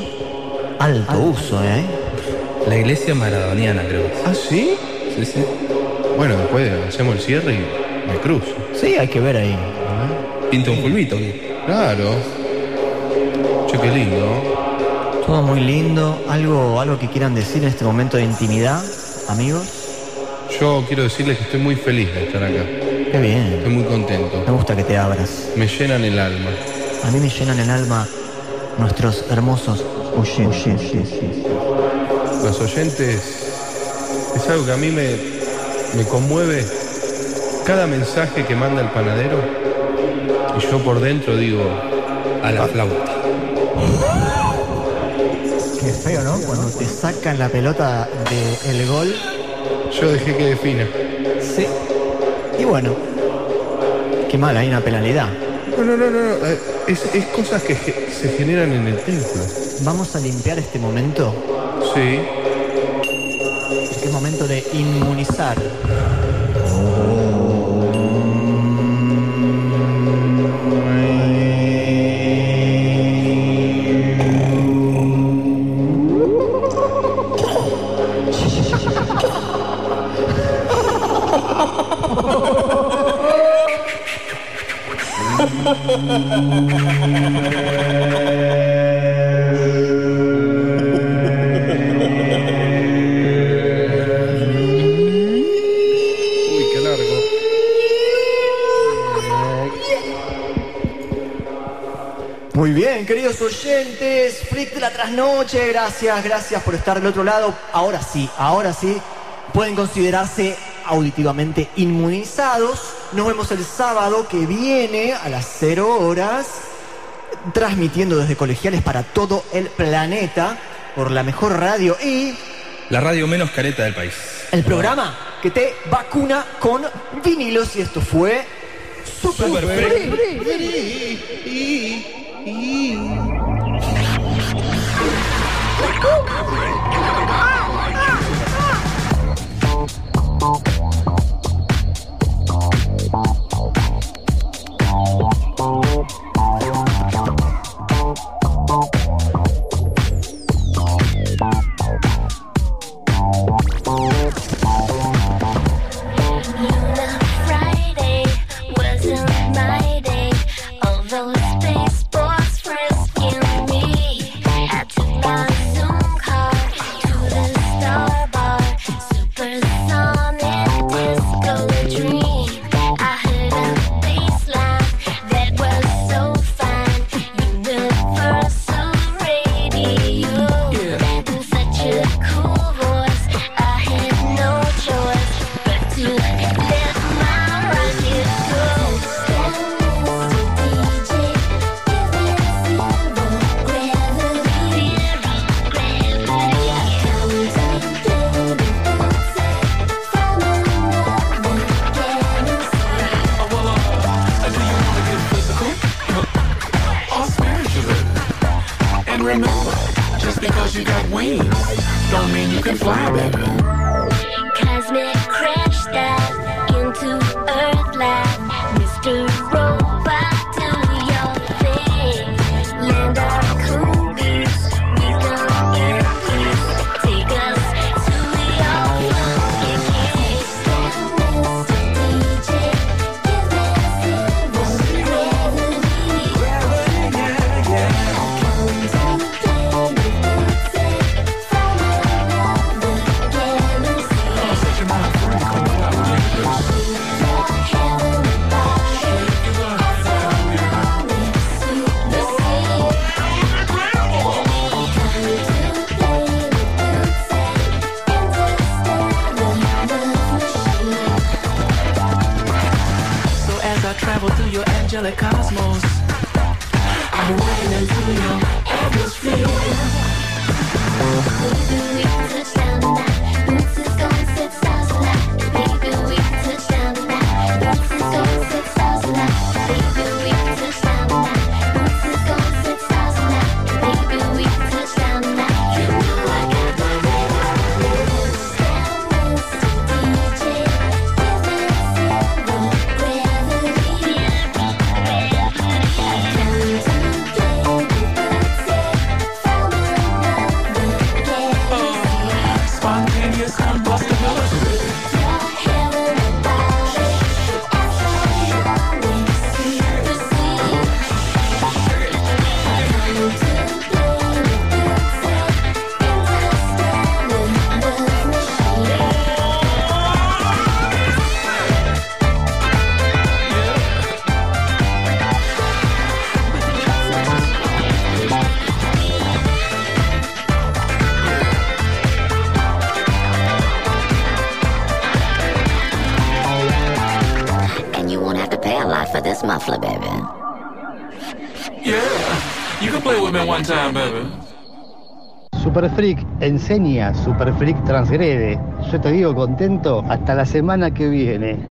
Alto uso, ¿eh? La iglesia maradoniana, creo. ¿Ah, sí? Sí, sí. Bueno, después hacemos el cierre y me cruzo. Sí, hay que ver ahí. Pinta un fulbito. Claro. Che, qué lindo. Todo muy lindo. ¿Algo, algo que quieran decir en este momento de intimidad, amigos? Yo quiero decirles que estoy muy feliz de estar acá. Qué bien. Estoy muy contento. Me gusta que te abras. Me llenan el alma. A mí me llenan el alma nuestros hermosos oyentes. Los oyentes es algo que a mí me, me conmueve cada mensaje que manda el panadero y yo por dentro digo A la flauta. Cuando te sacan la pelota del gol. yo dejé que defina. Sí. Y bueno. Qué mal, hay una penalidad. No, no, no, no, no, eh, Es, es cosas que se generan en el templo. Vamos a limpiar este momento. Sí. Es momento de inmunizar. Muy bien, queridos oyentes, Flick de la trasnoche, gracias, gracias por estar del otro lado. Ahora sí, ahora sí, pueden considerarse auditivamente inmunizados. Nos vemos el sábado que viene a las 0 horas, transmitiendo desde colegiales para todo el planeta por la mejor radio y La radio menos careta del país. el programa que te vacuna con vinilos y esto fue Super. Friday Super Freak enseña, Super Freak transgrede. Yo te digo contento hasta la semana que viene.